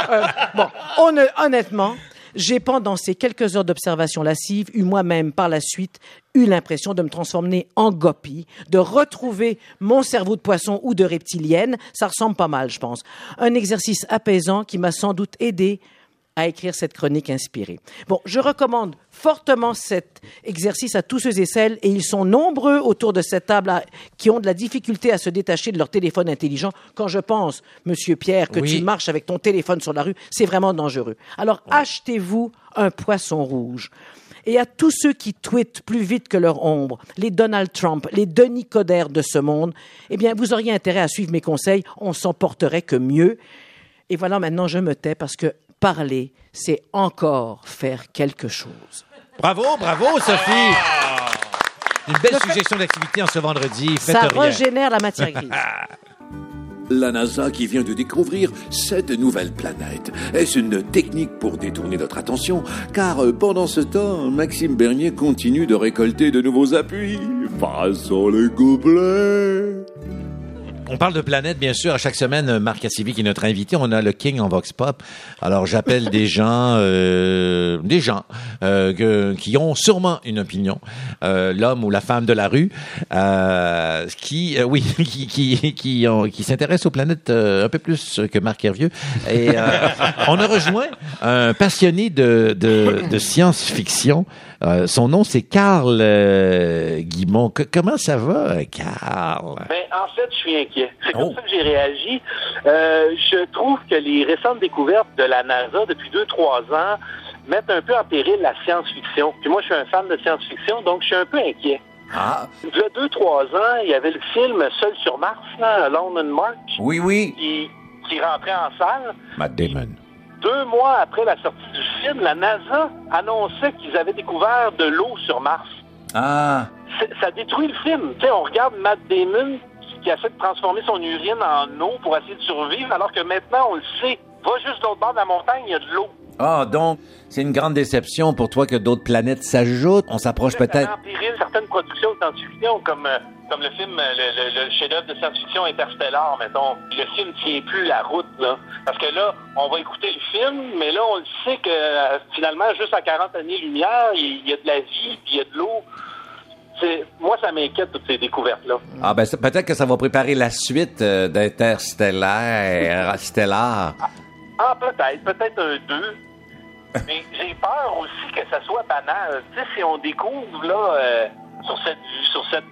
Euh, bon, honn- honnêtement, j'ai pendant ces quelques heures d'observation lascive eu moi-même par la suite eu l'impression de me transformer en gopie, de retrouver mon cerveau de poisson ou de reptilienne. Ça ressemble pas mal, je pense. Un exercice apaisant qui m'a sans doute aidé à écrire cette chronique inspirée. Bon, je recommande fortement cet exercice à tous ceux et celles, et ils sont nombreux autour de cette table à- qui ont de la difficulté à se détacher de leur téléphone intelligent. Quand je pense, Monsieur Pierre, que Oui. tu marches avec ton téléphone sur la rue, c'est vraiment dangereux. Alors, achetez-vous un poisson rouge. Et à tous ceux qui tweetent plus vite que leur ombre, les Donald Trump, les Denis Coderre de ce monde, eh bien, vous auriez intérêt à suivre mes conseils. On s'en porterait que mieux. Et voilà, maintenant, je me tais parce que parler, c'est encore faire quelque chose. Bravo, bravo, Sophie! Une belle suggestion d'activité en ce vendredi. Faites Ça rien. régénère la matière grise. La NASA qui vient de découvrir cette nouvelle planète. Est-ce une technique pour détourner notre attention Car euh, pendant ce temps, Maxime Bernier continue de récolter de nouveaux appuis. Passons les gobelets. On parle de planète, bien sûr. À chaque semaine, Marc Cassivi qui est notre invité. On a le King en Vox Pop. Alors, j'appelle des gens, euh, des gens euh, que- qui ont sûrement une opinion. Euh, L'homme ou la femme de la rue, euh, qui, euh, oui, qui qui qui, ont- qui s'intéressent aux planètes euh, un peu plus que Marc Hervieux. Et euh, on a rejoint un passionné de de, de science-fiction. Euh, son nom, c'est Carl euh, Guimont. Que- comment ça va, Carl? Ben, en fait, je suis inquiet. C'est Oh. comme ça que j'ai réagi. Euh, je trouve que les récentes découvertes de la NASA depuis deux, trois ans mettent un peu en péril la science-fiction. Puis moi, je suis un fan de science-fiction, donc je suis un peu inquiet. Ah, Il y a deux, trois ans, il y avait le film Seul sur Mars, là, Alone on Mars, oui, oui. qui, qui rentrait en salle. Matt Damon. Deux mois après la sortie du film, la NASA annonçait qu'ils avaient découvert de l'eau sur Mars. Ah, ça détruit le film. Tu sais, on regarde Matt Damon qui, essaie de transformer son urine en eau pour essayer de survivre, alors que maintenant, on le sait. Va juste de l'autre bord de la montagne, il y a de l'eau. Ah, donc, c'est une grande déception pour toi que d'autres planètes s'ajoutent. On s'approche Ça peut-être. péril certaines productions de science-fiction, comme, euh, comme le film, euh, le, le- le chef-d'œuvre de science-fiction Interstellar, mettons. Le film tient plus la route, là. Parce que là, on va écouter le film, mais là, on le sait que euh, finalement, juste à 40 années-lumière, il il y a de la vie, puis il y a de l'eau. Moi, ça m'inquiète, toutes ces découvertes-là. Ah, ben, ça- peut-être que ça va préparer la suite euh, d'Interstellaire, Stellar. Ah, peut-être, peut-être un 2. Mais j'ai peur aussi que ça soit banal. Tu sais, si on découvre, là, euh, sur cette, sur cette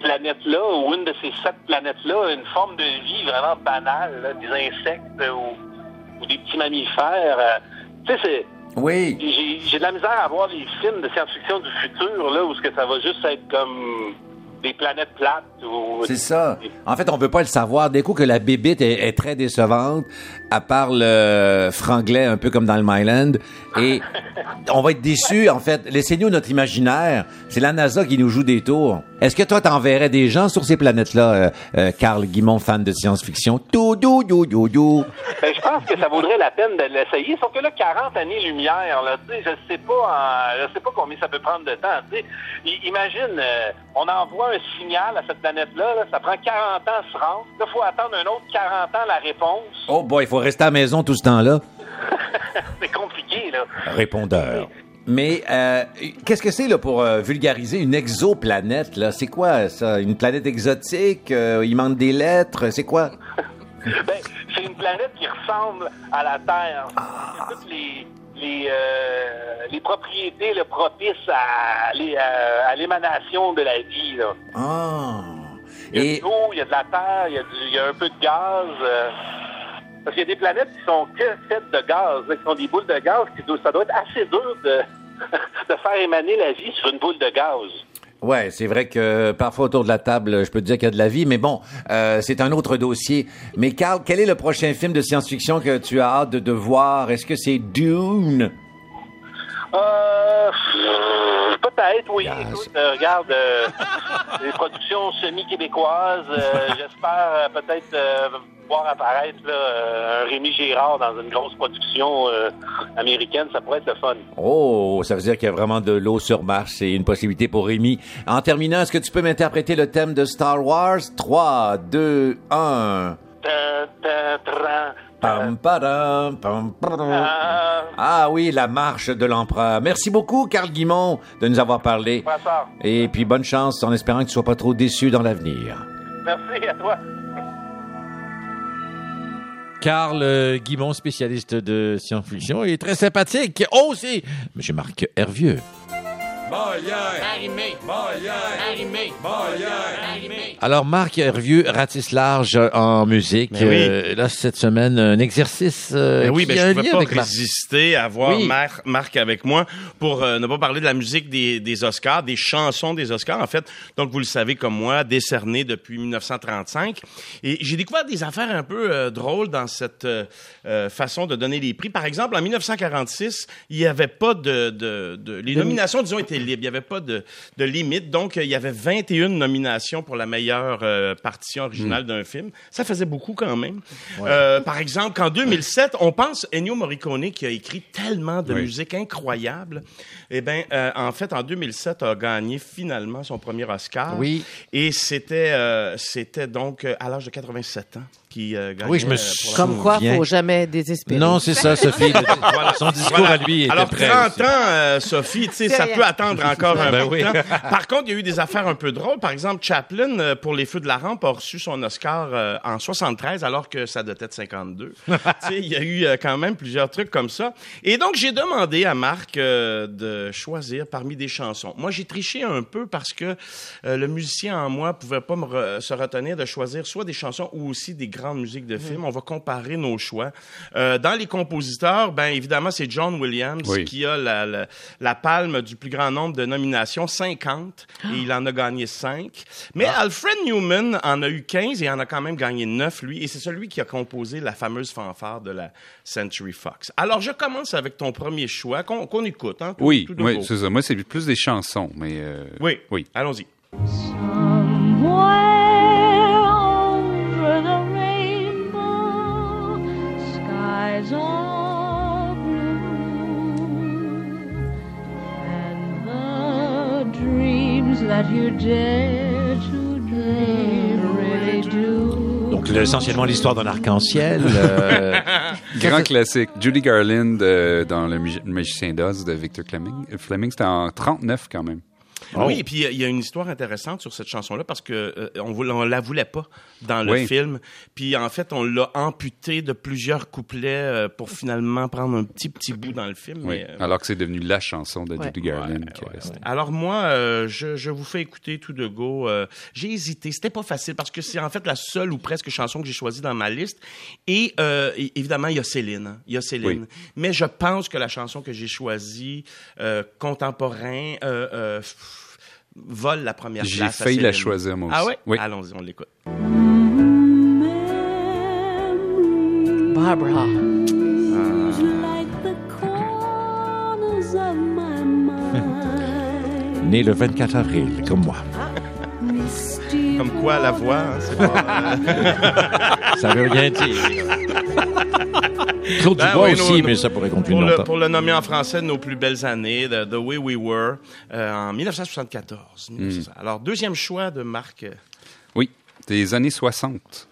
planète-là, ou une de ces sept planètes-là, une forme de vie vraiment banale, là, des insectes euh, ou, ou des petits mammifères, euh, tu sais, c'est... Oui. J'ai j'ai de la misère à voir les films de science-fiction du futur, là, où ce que ça va juste être comme des planètes plates ou... C'est ça. En fait, on veut pas le savoir. Dès coup que la bébite est, est très décevante, à part le franglais un peu comme dans le Myland, et on va être déçus. En fait, laissez-nous notre imaginaire. C'est la NASA qui nous joue des tours. Est-ce que toi, t'enverrais des gens sur ces planètes-là, euh, euh, Carl Guimont, fan de science-fiction? Tout, dou, dou, dou, dou. Ben, je pense que ça vaudrait la peine de l'essayer. Sauf que là, 40 années-lumière, là, tu sais, je sais pas, en- je sais pas combien ça peut prendre de temps. tu sais. Imagine, euh, on envoie un signal à cette planète-là, là, ça prend 40 ans à se rendre. Là, faut attendre un autre 40 ans la réponse. Oh boy, il faut rester à la maison tout ce temps-là? C'est compliqué, là. Répondeur. Mais euh, qu'est-ce que c'est là pour euh, vulgariser une exoplanète là? C'est quoi ça? Une planète exotique? Euh, Il manque des lettres? C'est quoi? Ben, c'est une planète qui ressemble à la Terre. C'est toutes les les, les propriétés là, propices à, les- à, à l'émanation de la vie. Là. Ah Il y a Et de l'eau, il y a de la terre, il y a, du- il y a un peu de gaz. Euh. Parce qu'il y a des planètes qui sont que faites de gaz, là, qui sont des boules de gaz, qui ça doit être assez dur de, de faire émaner la vie sur une boule de gaz. Ouais, c'est vrai que parfois autour de la table, je peux te dire qu'il y a de la vie, mais bon, euh, c'est un autre dossier. Mais Carl, quel est le prochain film de science-fiction que tu as hâte de, de voir? Est-ce que c'est Dune? Euh, peut-être, oui. Yes. Écoute, euh, regarde, euh, les productions semi-québécoises, euh, j'espère euh, peut-être euh, voir apparaître là, euh, un Rémi Girard dans une grosse production euh, américaine, ça pourrait être le fun. Oh, ça veut dire qu'il y a vraiment de l'eau sur Mars. C'est une possibilité pour Rémi. En terminant, est-ce que tu peux m'interpréter le thème de Star Wars? 3, 2, 1. Tan, tan, tran, Pam, padam, pam, padam. tan. Ah oui, la marche de l'empereur. Merci beaucoup, Carl Guimont, de nous avoir parlé. Et puis bonne chance en espérant que tu sois pas trop déçu dans l'avenir. merci à toi. Carl euh, Guimond, spécialiste de science-fiction, est très sympathique. Oh, c'est Monsieur Marc Hervieux. Alors, Marc Hervieux ratisse large en musique. Oui. Euh, là, cette semaine, un exercice euh, Ben oui, qui ben, je un pouvais pas Marc. résister à voir Oui. Mar- Marc avec moi pour euh, ne pas parler de la musique des, des Oscars, des chansons des Oscars, en fait. Donc, vous le savez comme moi, décerné depuis 1935. Et j'ai découvert des affaires un peu euh, drôles dans cette euh, euh, façon de donner les prix. Par exemple, en 1946, il n'y avait pas de... de, de- les nominations, disons, étaient Il n'y avait pas de, de limite. Donc, il y avait 21 nominations pour la meilleure euh, partition originale d'un film. Ça faisait beaucoup quand même. Euh, par exemple, qu'en 2007, on pense Ennio Morricone qui a écrit tellement de Oui. musique incroyable. Eh ben, euh, en fait, en 2007, a gagné finalement son premier Oscar. Oui. Et c'était, c'était donc à l'âge de 87 ans qui euh, gagnait. Oui, je me euh, suis- pour la- Comme quoi, souviens. faut jamais désespérer. Non, c'est ça, Sophie. Le- Voilà. Son discours Voilà. à lui était Alors, prêt 30 aussi. ans, euh, Sophie, tu sais, ça rien. peut attendre encore un Ben peu oui. de temps. Par contre, il y a eu des affaires un peu drôles. Par exemple, Chaplin, euh, pour Les Feux de la Rampe, a reçu son Oscar euh, en 73, alors que ça datait de 52. tu sais, il y a eu euh, quand même plusieurs trucs comme ça. Et donc, j'ai demandé à Marc euh, de choisir parmi des chansons. Moi, j'ai triché un peu parce que euh, le musicien en moi pouvait pas me re- se retenir de choisir soit des chansons ou aussi des grandes musiques de films. On va comparer nos choix. Euh, dans les compositeurs, ben évidemment, c'est John Williams Oui. qui a la, la, la palme du plus grand nombre de nominations, 50, et il en a gagné 5. Mais Alfred Newman en a eu 15 et en a quand même gagné 9, lui, et c'est celui qui a composé la fameuse fanfare de la Century Fox. Alors, je commence avec ton premier choix, qu'on qu'on écoute. Hein, tout- Oui, tout oui, c'est ça. Moi, c'est plus des chansons, mais... euh, Oui, Oui. allons-y. Somewhere that you dare to dream really do. Donc, le- essentiellement l'histoire d'un arc-en-ciel. euh, Grand classique. Judy Garland euh, dans Le Magi- Magicien d'Oz de Victor Fleming. Euh, Fleming, c'était en 39 quand même. Oui, et puis il y a une histoire intéressante sur cette chanson-là parce que euh, on, voulait- on la voulait pas dans le Oui. film. Puis en fait, on l'a amputé de plusieurs couplets euh, pour finalement prendre un petit petit bout dans le film. Oui. mais, euh, Alors que c'est devenu la chanson de Ouais. Judy Garland Ouais, qui ouais. Alors moi, euh, je, je vous fais écouter tout de go. Euh, j'ai hésité, c'était pas facile parce que c'est en fait la seule ou presque chanson que j'ai choisie dans ma liste. Et euh, évidemment, il y a Céline. Il y a Céline. Oui. Mais je pense que la chanson que j'ai choisie, euh, contemporain, euh, euh, vole la première J'ai place. à failli la choisir, moi Ah aussi. ouais? Oui. Allons-y, on l'écoute. Barbara. Like the corners of my mind. né le 24 avril, comme moi. Comme quoi, la voix, hein, c'est pas... Ça veut rien dire. Claude Ben Dubois oui, aussi, nos- mais ça pourrait continuer Pour le, longtemps. pour le nommer en français, nos plus belles années, The, The Way We Were, euh, en 1974. Hmm. Alors, deuxième choix de Marc. Oui, des années 60.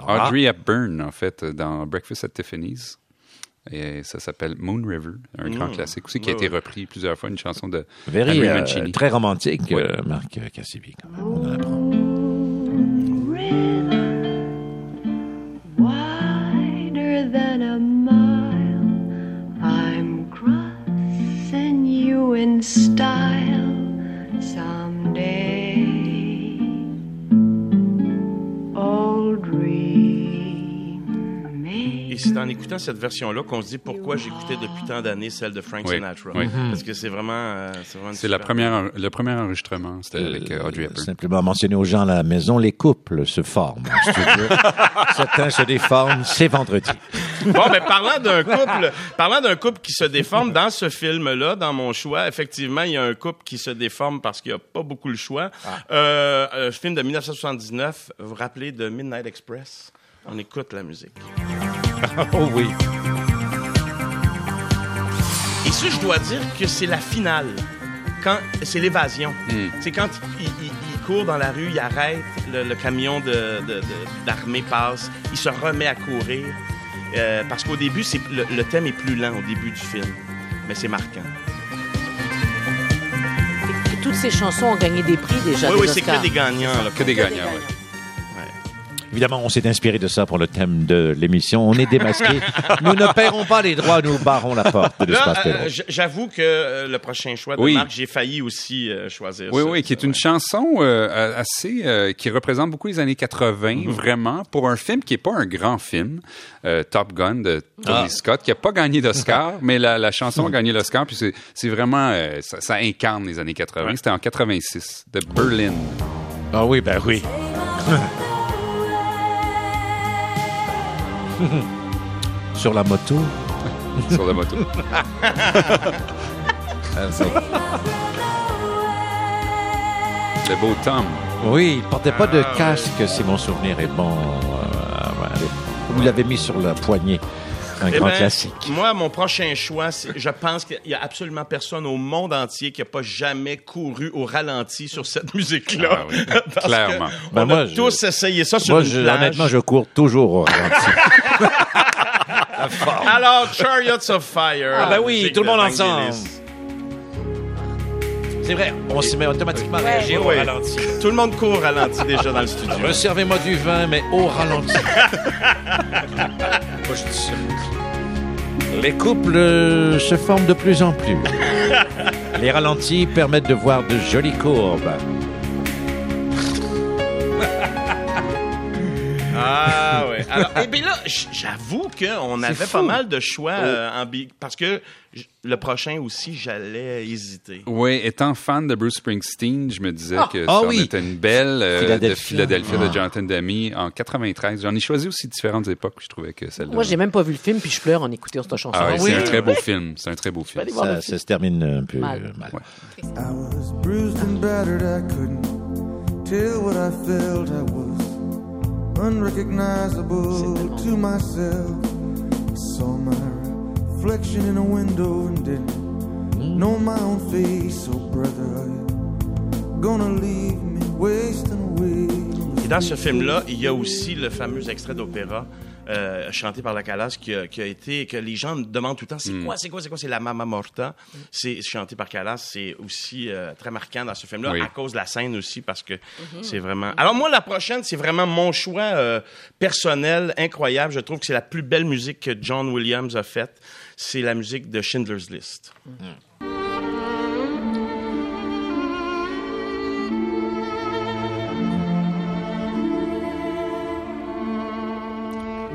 Ah. Audrey Hepburn, en fait, dans Breakfast at Tiffany's. Et ça s'apelle Moon River, un grand classique aussi, qui a été repris plusieurs fois, une chanson de Very, Henry euh, Mancini. très romantique, euh, Marc Cassivi, quand même. On en apprend. C'est en écoutant cette version-là qu'on se dit pourquoi j'écoutais depuis tant d'années celle de Frank Oui, Sinatra. oui. Parce que c'est vraiment, euh, c'est la première, le premier enregistrement, c'était avec euh, Audrey Hepburn. Simplement mentionner aux gens à la maison, les couples se forment. Certains se déforment, c'est vendredi. Bon, mais parlant d'un couple, parlant d'un couple qui se déforme dans ce film-là, dans mon choix, effectivement, il y a un couple qui se déforme parce qu'il n'y a pas beaucoup le choix. Euh, un film de 1979, vous vous rappelez de Midnight Express? On écoute la musique. Oh oui. Et ça, je dois dire que c'est la finale. Quand c'est l'évasion. C'est quand il, il- il court dans la rue, il arrête, le, le camion de, de- de- d'armée passe, il se remet à courir. Euh, parce qu'au début, c'est, le, le thème est plus lent au début du film, mais c'est marquant. Et toutes ces chansons ont gagné des prix déjà. oui, des oui, c'est que des gagnants. là. Que des gagnants. Évidemment, on s'est inspiré de ça pour le thème de l'émission. On est démasqué. nous ne paierons pas les droits, nous barrons la porte de l'espace euh, j'avoue que euh, le prochain choix de Oui. Marc, j'ai failli aussi euh, choisir Oui, ça. oui, qui est une chanson euh, assez euh, qui représente beaucoup les années 80, vraiment, pour un film qui est pas un grand film, euh, Top Gun de Tony Scott, qui a pas gagné d'Oscar, mais la, la chanson a gagné l'Oscar, puis c'est, vraiment, euh, ça, ça incarne les années 80. C'était en 86, de Berlin. Ah oui, ben oui. Sur la moto. sur la moto. Ah, c'est- Le beau Tom. Oui, il portait pas de casque, si mon souvenir est bon. Euh, Vous l'avez mis sur la poignée. Un Eh grand ben, classique. Moi, mon prochain choix, c'est- je pense qu'il y a absolument personne au monde entier qui n'a pas jamais couru au ralenti sur cette musique-là. Ah oui, Parce que clairement. Ben on moi, a je- tous essayé ça sur Moi, une je- plage. honnêtement, je cours toujours au ralenti. Alors, Chariots of Fire. Ah, ben oui, tout le de monde Vangelis. ensemble. C'est vrai, on se met automatiquement à réagir au ralenti. Tout le monde court au ralenti déjà dans le studio. Servez-moi du vin, mais au ralenti. Moi, je dis ça. Les couples euh, se forment de plus en plus. Les ralentis permettent de voir de jolies courbes. Ah ouais. Alors, eh bien là, j'avoue qu'on avait pas mal de choix euh, en bi- parce que le prochain aussi, j'allais hésiter. Oui, étant fan de Bruce Springsteen, je me disais que ah ça oui. était une belle euh, de Philadelphia. Philadelphia Ah. de Jonathan Demme en 93. J'en ai choisi aussi différentes époques. Je trouvais que celle-là. Moi, j'ai même pas vu le film, puis je pleure en écoutant cette chanson. Ah ouais, oui. c'est un très beau film. C'est un très beau film. Ça, film. ça se termine un peu Mal. mal. I was bruised and battered, I couldn't tell what I felt. I was unrecognizable to myself. I saw my reflection in a window and didn't know my own face. Oh, brother, are you gonna leave me wasting away? Et dans ce film-là, il y a aussi le fameux extrait d'opéra euh, chanté par la Calas qui a, qui a été que les gens me demandent tout le temps c'est quoi c'est quoi c'est quoi c'est la Mama Morta? C'est chanté par Calas c'est aussi euh, très marquant dans ce film-là Oui. à cause de la scène aussi parce que c'est vraiment alors moi la prochaine c'est vraiment mon choix euh, personnel incroyable. Je trouve que c'est la plus belle musique que John Williams a faite. C'est la musique de Schindler's List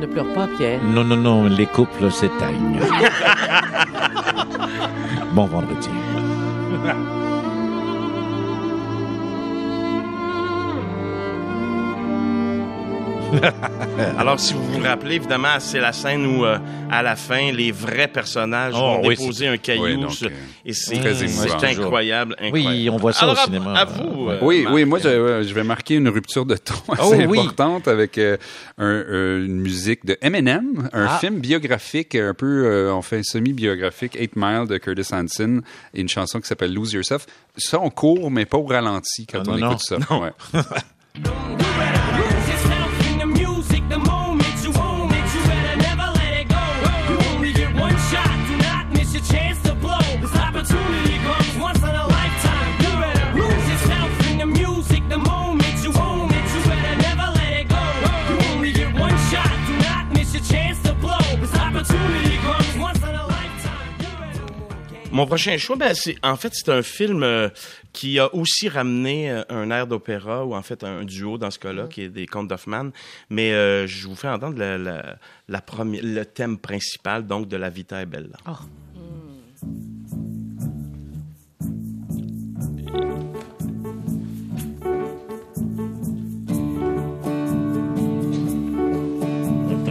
Ne pleure pas, Pierre. Non, non, non, les couples s'éteignent. bon vendredi. Alors, si vous vous rappelez, évidemment, c'est la scène où, euh, à la fin, les vrais personnages Oh, vont oui, déposer un caillou. Oui, donc, sur- euh, et c'est très c'est incroyable, incroyable. Oui, on voit ça Alors, au à- cinéma. À vous. euh, Oui, Marc. oui, moi je, vais marquer une rupture de ton assez Oh, oui. importante avec euh, un- euh, une musique de Eminem, un Ah. film biographique, un peu, euh, on fait un semi-biographique, Eight Mile de Curtis Hanson, et une chanson qui s'appelle Lose Yourself. Ça, on court, mais pas au ralenti quand Ah, on non, écoute ça. Ouais. Mon prochain choix, ben, c'est, en fait, c'est un film euh, qui a aussi ramené euh, un air d'opéra, ou en fait un duo dans ce cas-là, qui est des contes d'Hoffmann. Mais euh, je vous fais entendre la, la, la première, le thème principal, donc de La Vita è Bella.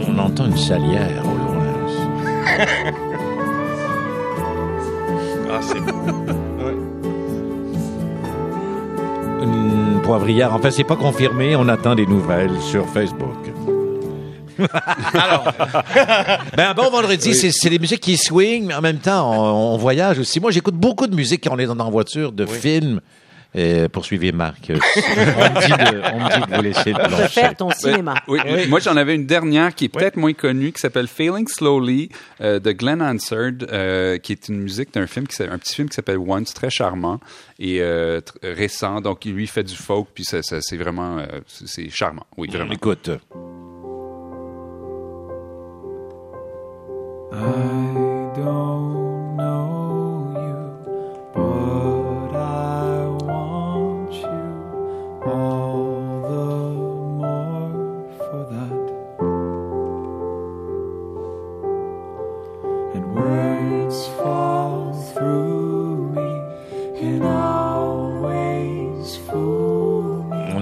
On entend une salière au loin. Ah, c'est beau. Une poivrière. Enfin, c'est pas confirmé. On attend des nouvelles sur Facebook. Alors, Ben, bon vendredi, c'est- c'est des musiques qui swing, mais en même temps, on, on voyage aussi. Moi, j'écoute beaucoup de musique quand on est dans, en voiture, de films. Et poursuivez Marc. on, me dit de, on me dit de vous laisser le peux faire plancher. ton cinéma. Oui, moi j'en avais une dernière qui est peut-être moins connue, qui s'appelle Failing Slowly euh, de Glenn Hansard, euh, qui est une musique d'un film, qui, un petit film qui s'appelle Once, très charmant et euh, récent. Donc lui il fait du folk, puis ça, ça- c'est vraiment, euh, c'est charmant. Oui, vraiment. l'écoute. I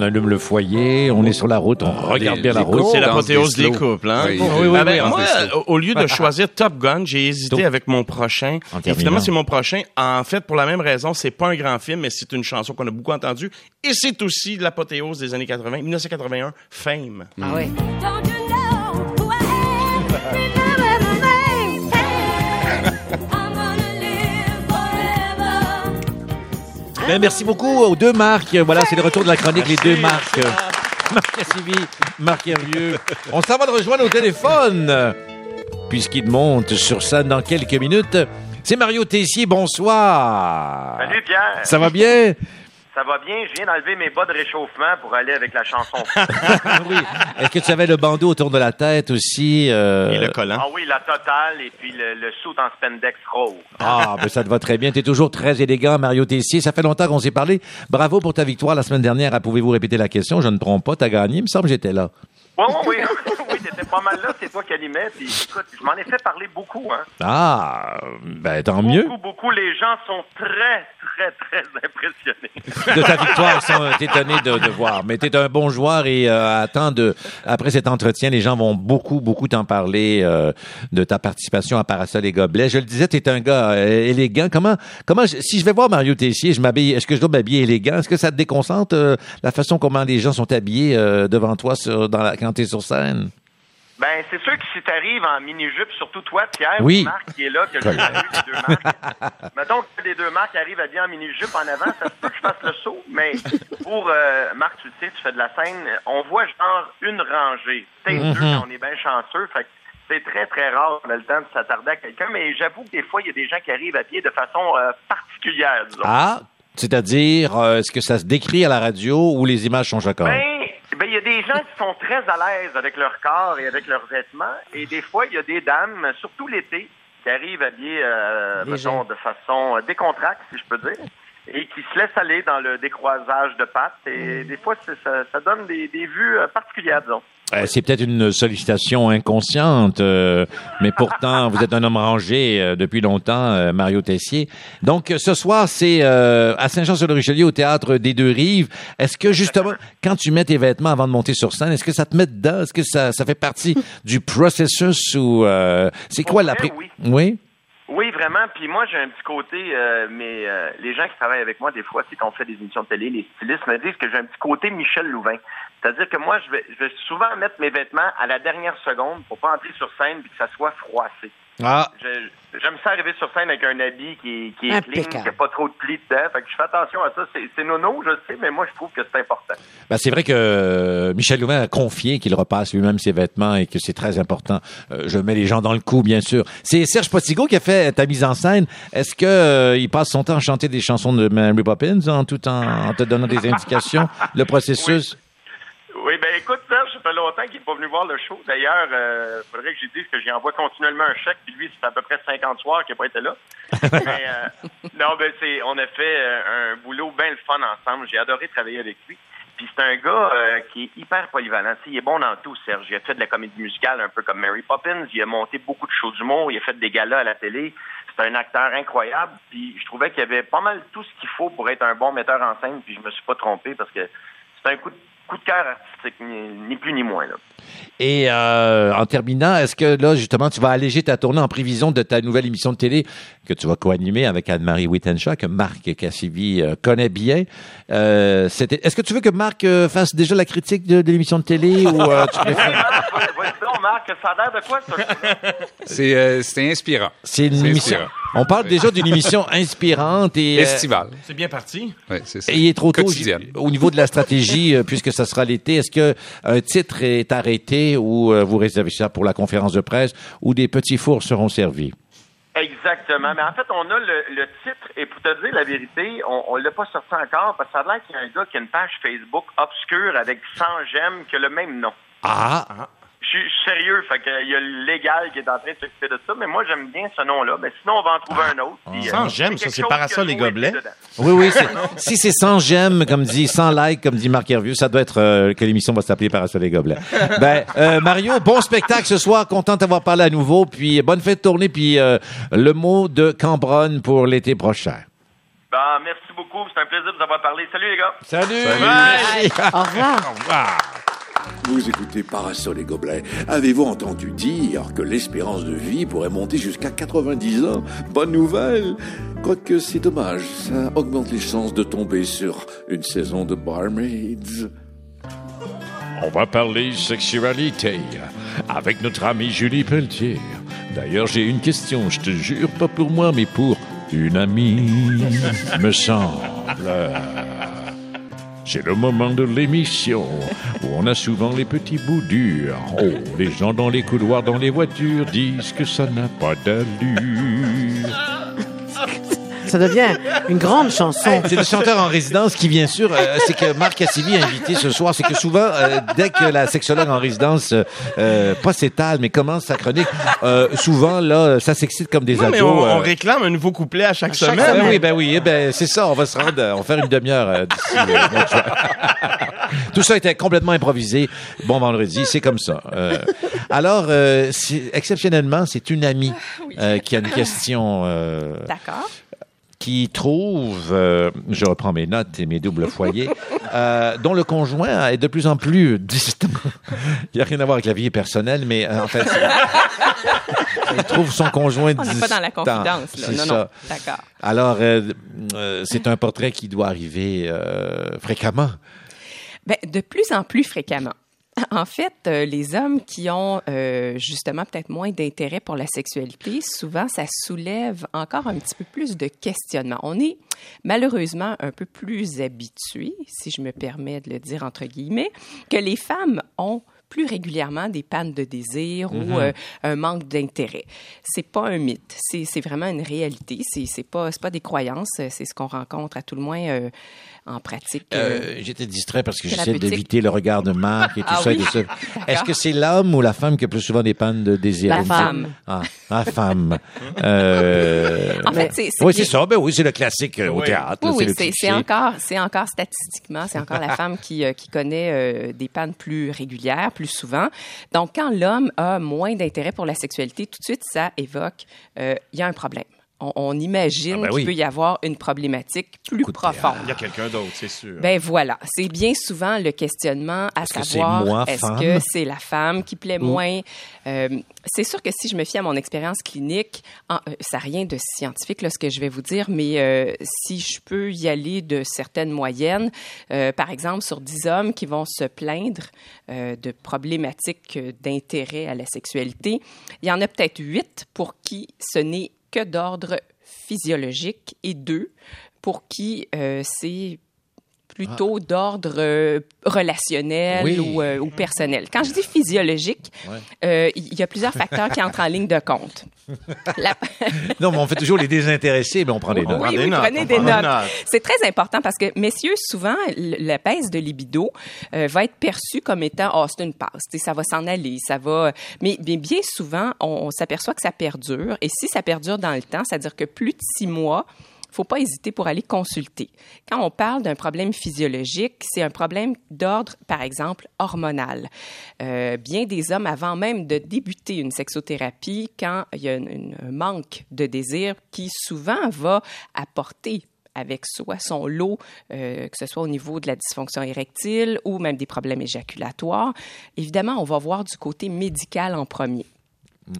On allume le foyer, on est sur la route, on regarde les- bien la route. c'est l'apothéose des couples, hein? Oui, oui, oui, Ah ben, oui, moi, slow. au- lieu de choisir Top Gun, j'ai hésité Top- avec mon prochain. En Et finalement, c'est mon prochain. En fait, pour la même raison, c'est pas un grand film, mais c'est une chanson qu'on a beaucoup entendue. Et c'est aussi l'apothéose des années 80, 1981, Fame. Ah ouais. Forever. Ben, merci beaucoup aux deux marques. Voilà, c'est le retour de la chronique, les deux marques. Marc Cassivi, Marc Hervieux. On s'en va de rejoindre au téléphone, puisqu'il monte sur scène dans quelques minutes. C'est Mario Tessier, bonsoir. Salut Pierre. Ça va bien? Ça va bien. Je viens d'enlever mes bas de réchauffement pour aller avec la chanson. oui. Est-ce que tu avais le bandeau autour de la tête aussi? euh? Et le collant. ah oui, la totale et puis le, le suit en spandex rose. Ah, ben ça te va très bien. Tu es toujours très élégant, Mario Tessier. Ça fait longtemps qu'on s'est parlé. Bravo pour ta victoire la semaine dernière. Pouvez-vous répéter la question? Je ne trompe pas, tu as gagné. Il me semble que j'étais là. Oui, oui, oui. Pas mal là. C'est toi qui animais. Puis écoute, je m'en ai fait parler beaucoup. Hein. Ah, ben tant mieux. Beaucoup, beaucoup. Les gens sont très, très, très impressionnés. de ta victoire, ils sont euh, étonnés de, de voir. Mais tu es un bon joueur et euh, attends de, après cet entretien, les gens vont beaucoup, beaucoup t'en parler euh, de ta participation à Parasol et Gobelets. Je le disais, tu es un gars euh, élégant. Comment, comment, je- si je vais voir Mario Tessier, je m'habille, est-ce que je dois m'habiller élégant? Est-ce que ça te déconcentre euh, la façon comment les gens sont habillés euh, devant toi sur, dans la, quand tu es sur scène? Ben, c'est sûr que si t'arrives en mini-jupe, surtout toi, Pierre, Oui. ou Marc qui est là, que je salue les deux marques. Mettons que les deux marques arrivent à bien en mini-jupe en avant, ça se peut que je fasse le saut, mais pour euh, Marc, tu le sais, tu fais de la scène, on voit genre une rangée. Peut-être deux quand on est bien chanceux, fait que c'est très, très rare qu'on a le temps de s'attarder à quelqu'un, mais j'avoue que des fois, il y a des gens qui arrivent à pied de façon euh, particulière, disons. Ah, c'est-à-dire, euh, est-ce que ça se décrit à la radio ou les images sont choquantes? Ben, ben, il y a des gens qui sont très à l'aise avec leur corps et avec leurs vêtements, et des fois, il y a des dames, surtout l'été, qui arrivent habillées, euh, mettons, de façon euh, décontracte, si je peux dire, et qui se laissent aller dans le décroisage de pattes, et des fois, ça donne des, des vues euh, particulières, disons. Euh, c'est peut-être une sollicitation inconsciente, euh, mais pourtant, vous êtes un homme rangé euh, depuis longtemps, euh, Mario Tessier. Donc, ce soir, c'est euh, à Saint-Jean-sur-le-Richelieu, au Théâtre des Deux-Rives. Est-ce que, justement, quand tu mets tes vêtements avant de monter sur scène, est-ce que ça te met dedans? Est-ce que ça, ça fait partie du processus ou... euh, c'est quoi la... oui. Oui? Oui, vraiment. Puis moi, j'ai un petit côté, euh, mais euh, les gens qui travaillent avec moi, des fois, c'est quand on fait des émissions de télé, les stylistes me disent que j'ai un petit côté Michel Louvain. C'est-à-dire que moi, je vais, je vais souvent mettre mes vêtements à la dernière seconde pour pas entrer sur scène et que ça soit froissé. Ah, Je- J'aime ça arriver sur scène avec un habit qui est, qui est clean, qui n'a pas trop de plis dedans. Fait que je fais attention à ça. C'est- C'est nono, je sais, mais moi, je trouve que c'est important. Ben, c'est vrai que euh, Michel Louvain a confié qu'il repasse lui-même ses vêtements et que c'est très important. Euh, je mets les gens dans le coup, bien sûr. C'est Serge Postigo qui a fait ta mise en scène. Est-ce que euh, il passe son temps à chanter des chansons de Mary Poppins en tout en, en te donnant des indications, le processus? Oui, ben écoute, Serge, ça fait longtemps qu'il n'est pas venu voir le show. D'ailleurs, il faudrait que je dise que j'y envoie continuellement un chèque, puis lui, fait à peu près 50 soirs qu'il n'a pas été là. Mais euh, non, ben c'est, on a fait euh, un boulot bien le fun ensemble. J'ai adoré travailler avec lui. Puis c'est un gars euh, qui est hyper polyvalent. Il est bon dans tout, Serge. Il a fait de la comédie musicale un peu comme Mary Poppins. Il a monté beaucoup de shows d'humour. Il a fait des galas à la télé. C'est un acteur incroyable. Puis je trouvais qu'il y avait pas mal tout ce qu'il faut pour être un bon metteur en scène. Puis je me suis pas trompé parce que c'est un coup de, coup de cœur artistique, ni, ni plus ni moins. Là. Et euh, en terminant, est-ce que là, justement, tu vas alléger ta tournée en prévision de ta nouvelle émission de télé que tu vas co-animer avec Anne-Marie Wittenshaw, que Marc Cassivi euh, connaît bien? Euh, est-ce que tu veux que Marc fasse déjà la critique de, de l'émission de télé ou tu préfères... Marc, ça a l'air de quoi, ça? C'est euh, c'était inspirant. C'est une C'est émission. inspirant. On parle déjà d'une émission inspirante et euh. C'est bien parti. C'est ça. Et il est trop tôt au niveau de la stratégie, euh, puisque ça sera l'été. Est-ce que un titre est arrêté ou euh, vous réservez ça pour la conférence de presse ou des petits fours seront servis? Exactement. Mais en fait, on a le, le titre, et pour te dire la vérité, on ne l'a pas sorti encore, parce que ça a l'air qu'il y a un gars qui a une page Facebook obscure avec 100 j'aime qui a le même nom. Ah! Je suis je suis sérieux, fait qu'il y a le légal qui est en train de s'occuper de ça, mais moi j'aime bien ce nom-là. Mais sinon, on va en trouver un autre. puis, Sans euh, j'aime, ça, c'est Parasol et gobelets. Oui, oui. c'est- si c'est 100 j'aime, comme dit, 100 likes, comme dit Marc Hervieux, ça doit être euh, que l'émission va s'appeler Parasol et Gobelets. Ben, euh, Mario, bon spectacle ce soir. Content d'avoir parlé à nouveau. Puis bonne fête de tournée. Puis euh, le mot de Cambronne pour l'été prochain. Ben, merci beaucoup, c'est un plaisir de vous avoir parlé. Salut les gars! Salut! Au revoir. Vous écoutez Parasol et Gobelets. Avez-vous entendu dire que l'espérance de vie pourrait monter jusqu'à 90 ans Bonne nouvelle Quoique c'est dommage, ça augmente les chances de tomber sur une saison de Barmaids. On va parler sexualité avec notre amie Julie Pelletier. D'ailleurs, j'ai une question, je te jure, pas pour moi, mais pour une amie, me semble. C'est le moment de l'émission où on a souvent les petits bouts durs. Oh, les gens dans les couloirs, dans les voitures disent que ça n'a pas d'allure. Ça devient une grande chanson. C'est le chanteur en résidence qui, bien sûr, euh, c'est que Marc Cassivi est invité ce soir. C'est que souvent, euh, dès que la sexologue en résidence, euh, euh, pas s'étale, mais commence sa chronique, euh, souvent, là, ça s'excite comme des Non, mais ados. on, euh. on réclame un nouveau couplet à chaque, chaque semaine. Semaine. oui, ben oui, eh ben, c'est ça. On va se rendre, on va faire une demi-heure euh, d'ici euh. Tout ça était complètement improvisé. Bon vendredi, c'est comme ça. Euh, alors, euh, exceptionnellement, c'est une amie euh, qui a une question. euh, D'accord. Qui trouve, euh, je reprends mes notes et mes doubles foyers, euh, dont le conjoint est de plus en plus distant. Il n'y a rien à voir avec la vie personnelle, mais euh, en fait, il trouve son conjoint On n'est distant. pas dans la confidence, là. Non, ça. non. D'accord. Alors, euh, euh, c'est un portrait qui doit arriver euh, fréquemment. Ben, de plus en plus fréquemment. En fait, euh, les hommes qui ont euh, justement peut-être moins d'intérêt pour la sexualité, souvent ça soulève encore un petit peu plus de questionnements. On est malheureusement un peu plus habitué, si je me permets de le dire entre guillemets, que les femmes ont plus régulièrement des pannes de désir ou euh, un manque d'intérêt. C'est pas un mythe, c'est vraiment une réalité. C'est c'est pas pas des croyances, c'est ce qu'on rencontre à tout le moins euh, en pratique. euh, Euh, J'étais distrait parce que j'essaie d'éviter le regard de Marc et tout Ah ça. oui? Est-ce que c'est l'homme ou la femme qui a plus souvent des pannes de désir? La femme. Ah, la femme. Euh, En fait, c'est c'est- oui, c'est ça. Ben oui, c'est le classique euh, au Oui. théâtre. Oui, là, oui, c'est encore, c'est encore statistiquement, c'est encore la femme qui, euh, qui connaît euh, des pannes plus régulières, plus souvent. Donc, quand l'homme a moins d'intérêt pour la sexualité, tout de suite, ça évoque, euh, il y a un problème. On, on imagine Ah ben qu'il peut y avoir une problématique plus profonde. Il y a quelqu'un d'autre, c'est sûr. Ben voilà, c'est bien souvent le questionnement à savoir est-ce que c'est la femme qui plaît moins? Euh, c'est sûr que si je me fie à mon expérience clinique, en- euh, ça n'a rien de scientifique là ce que je vais vous dire, mais euh, si je peux y aller de certaines moyennes, par exemple sur 10 hommes qui vont se plaindre de problématiques d'intérêt à la sexualité, il y en a peut-être 8 pour qui ce n'est que d'ordre physiologique et deux pour qui euh, c'est plutôt d'ordre euh, relationnel Oui. ou, euh, ou personnel. Quand je dis physiologique, Ouais. euh, il y a plusieurs facteurs qui entrent en ligne de compte. La- Non, mais on fait toujours les désintéressés, mais on prend des notes. Oui, des oui, notes, prenez des notes. notes. C'est très important parce que, messieurs, souvent, la baisse de libido euh, va être perçue comme étant, oh, c'est une passe, ça va s'en aller, ça va. Mais, mais bien souvent, on, on s'aperçoit que ça perdure. Et si ça perdure dans le temps, c'est-à-dire que plus de six mois, faut pas hésiter pour aller consulter. Quand on parle d'un problème physiologique, c'est un problème d'ordre, par exemple, hormonal. Euh, bien des hommes, avant même de débuter une sexothérapie, quand il y a un manque de désir qui souvent va apporter avec soi son lot, euh, que ce soit au niveau de la dysfonction érectile ou même des problèmes éjaculatoires. Évidemment, on va voir du côté médical en premier.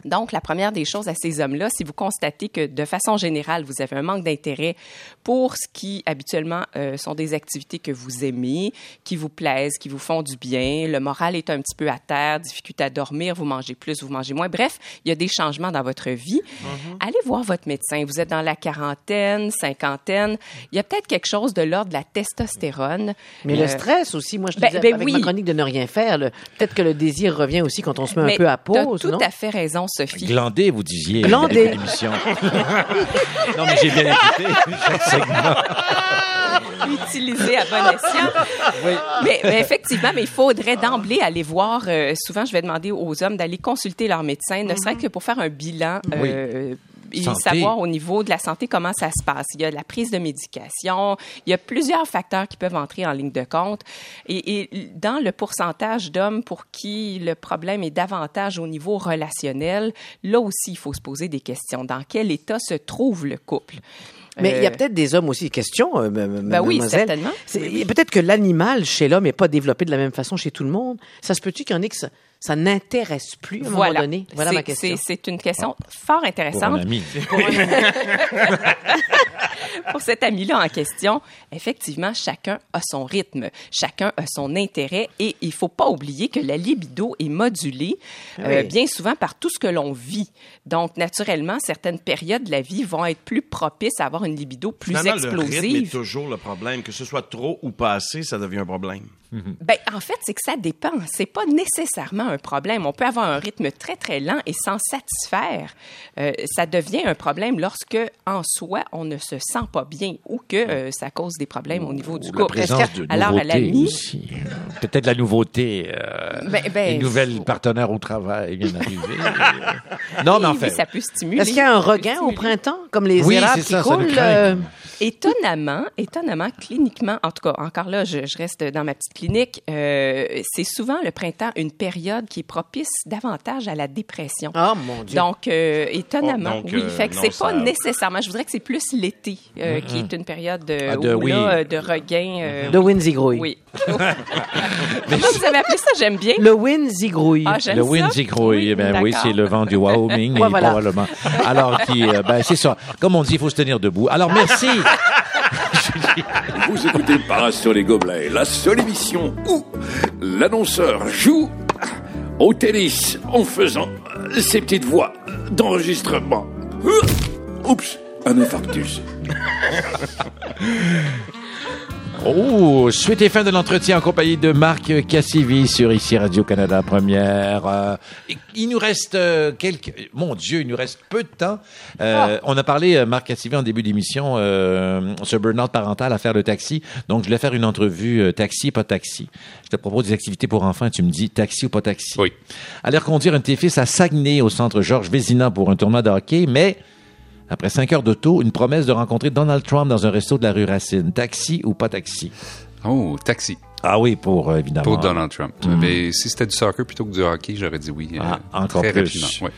Donc, la première des choses à ces hommes-là, si vous constatez que de façon générale, vous avez un manque d'intérêt pour ce qui habituellement euh, sont des activités que vous aimez, qui vous plaisent, qui vous font du bien, le moral est un petit peu à terre, difficulté à dormir, vous mangez plus, vous mangez moins. Bref, il y a des changements dans votre vie. Allez voir votre médecin. Vous êtes dans la quarantaine, cinquantaine. Il y a peut-être quelque chose de l'ordre de la testostérone. Mais Euh, le stress aussi, moi je te ben- disais, ben avec oui. ma chronique de ne rien faire, peut-être que le désir revient aussi quand on se met mais un peu à pause, tout non? à fait raison, Sophie. Glandé, vous disiez. Glandé. l'émission. non, mais j'ai bien écouté chaque segment. utilisé à bon escient. Mais, mais effectivement, mais il faudrait d'emblée aller voir. euh, souvent, je vais demander aux hommes d'aller consulter leur médecin, ne serait-ce que pour faire un bilan. euh, Et savoir au niveau de la santé comment ça se passe. Il y a la prise de médication, il y a plusieurs facteurs qui peuvent entrer en ligne de compte. Et, et dans le pourcentage d'hommes pour qui le problème est davantage au niveau relationnel, là aussi, il faut se poser des questions. Dans quel état se trouve le couple? Mais il y a Euh, peut-être des hommes aussi, question, euh, Ben oui, certainement. Peut-être que l'animal chez l'homme n'est pas développé de la même façon chez tout le monde. Ça se peut-tu qu'il y en ait que ça, ça n'intéresse plus à un moment donné? Voilà C'est- ma question. c'est- une question fort Pour un intéressante. ami. Pour cet ami-là en question, effectivement, chacun a son rythme, chacun a son intérêt et il faut pas oublier que la libido est modulée euh, bien souvent par tout ce que l'on vit. Donc, naturellement, certaines périodes de la vie vont être plus propices à avoir une libido plus Finalement, le rythme est explosive. toujours le problème. Que ce soit trop ou pas assez, ça devient un problème. Ben, en fait, c'est que ça dépend. C'est pas nécessairement un problème. On peut avoir un rythme très, très lent et s'en satisfaire. Euh, ça devient un problème lorsque, en soi, on ne se sent pas bien ou que euh, ça cause des problèmes au niveau du Ou la couple. Alors, à la aussi. Peut-être la nouveauté. euh, Ben- ben, les nouvelles partenaires au travail viennent d'arriver. non, mais en fait. oui, ça peut stimuler. Est-ce qu'il y a un regain au printemps, comme les Oui, érables qui ça le coulent? euh, Étonnamment, étonnamment, cliniquement, en tout cas, encore là, je, je reste dans ma petite clinique, euh, c'est souvent le printemps une période qui est propice davantage à la dépression. Oh mon Dieu. Donc, euh, étonnamment, Oh, donc, oui. euh, fait que c'est ça- pas nécessairement. Je voudrais que c'est plus l'été euh, qui est une période de, Ah, de- où, oui. là, de regain. euh, le wind zigrouille. oui. Comment vous avez appelé ça? J'aime bien. Le wind zigrouille. Ah, j'aime Le ça? wind zigrouille, Oui, ben oui, c'est le vent du Wyoming, Ouais, et voilà. probablement. Alors, qui, ben, c'est ça. Comme on dit, il faut se tenir debout. Alors, merci. Vous écoutez Pas sur les gobelets, la seule émission où l'annonceur joue au tennis en faisant ses petites voix d'enregistrement. Oups, un infarctus. Oh, suite et fin de l'entretien en compagnie de Marc Cassivi sur ici Radio-Canada Première. Euh, il nous reste euh, quelques... Mon Dieu, il nous reste peu de temps. Euh, On a parlé, euh, Marc Cassivi, en début d'émission, euh, sur burn-out parental, affaire de taxi. Donc, je voulais faire une entrevue euh, taxi, pas taxi. Je te propose des activités pour enfants et tu me dis taxi ou pas taxi. Oui. Aller conduire un de tes fils à Saguenay, au centre Georges Vézina, pour un tournoi de hockey, mais... Après cinq heures d'auto, une promesse de rencontrer Donald Trump dans un resto de la rue Racine. Taxi ou pas taxi? Oh, taxi Ah oui, pour euh, évidemment. pour Donald Trump. Mais si c'était du soccer plutôt que du hockey, j'aurais dit oui. euh, Ah, encore très plus. rapidement. ouais.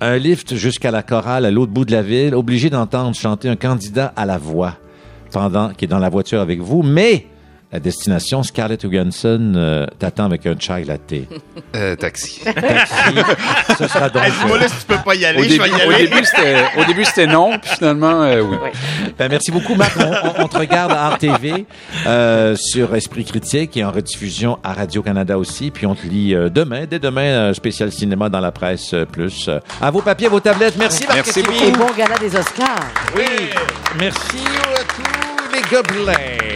Un lift jusqu'à la chorale à l'autre bout de la ville, obligé d'entendre chanter un candidat à la voix pendant qui est dans la voiture avec vous, mais la destination Scarlett Johansson euh, t'attend avec un chai latte. Euh, taxi. Taxi, ce sera donc. Là si tu peux pas y aller, Au je début, vais y au aller. début, c'était, au début, c'était non, puis finalement, euh, oui. Ben, merci beaucoup, Marc. On, on- on te regarde à RTV euh, sur Esprit Critique et en rediffusion à Radio-Canada aussi. Puis on te lit euh, demain, dès demain, euh, spécial cinéma dans la presse euh, plus. À vos papiers, vos tablettes. Merci, Marc. Merci Cassivi. Et bon gala des Oscars. Oui. Merci à tous les gobelets.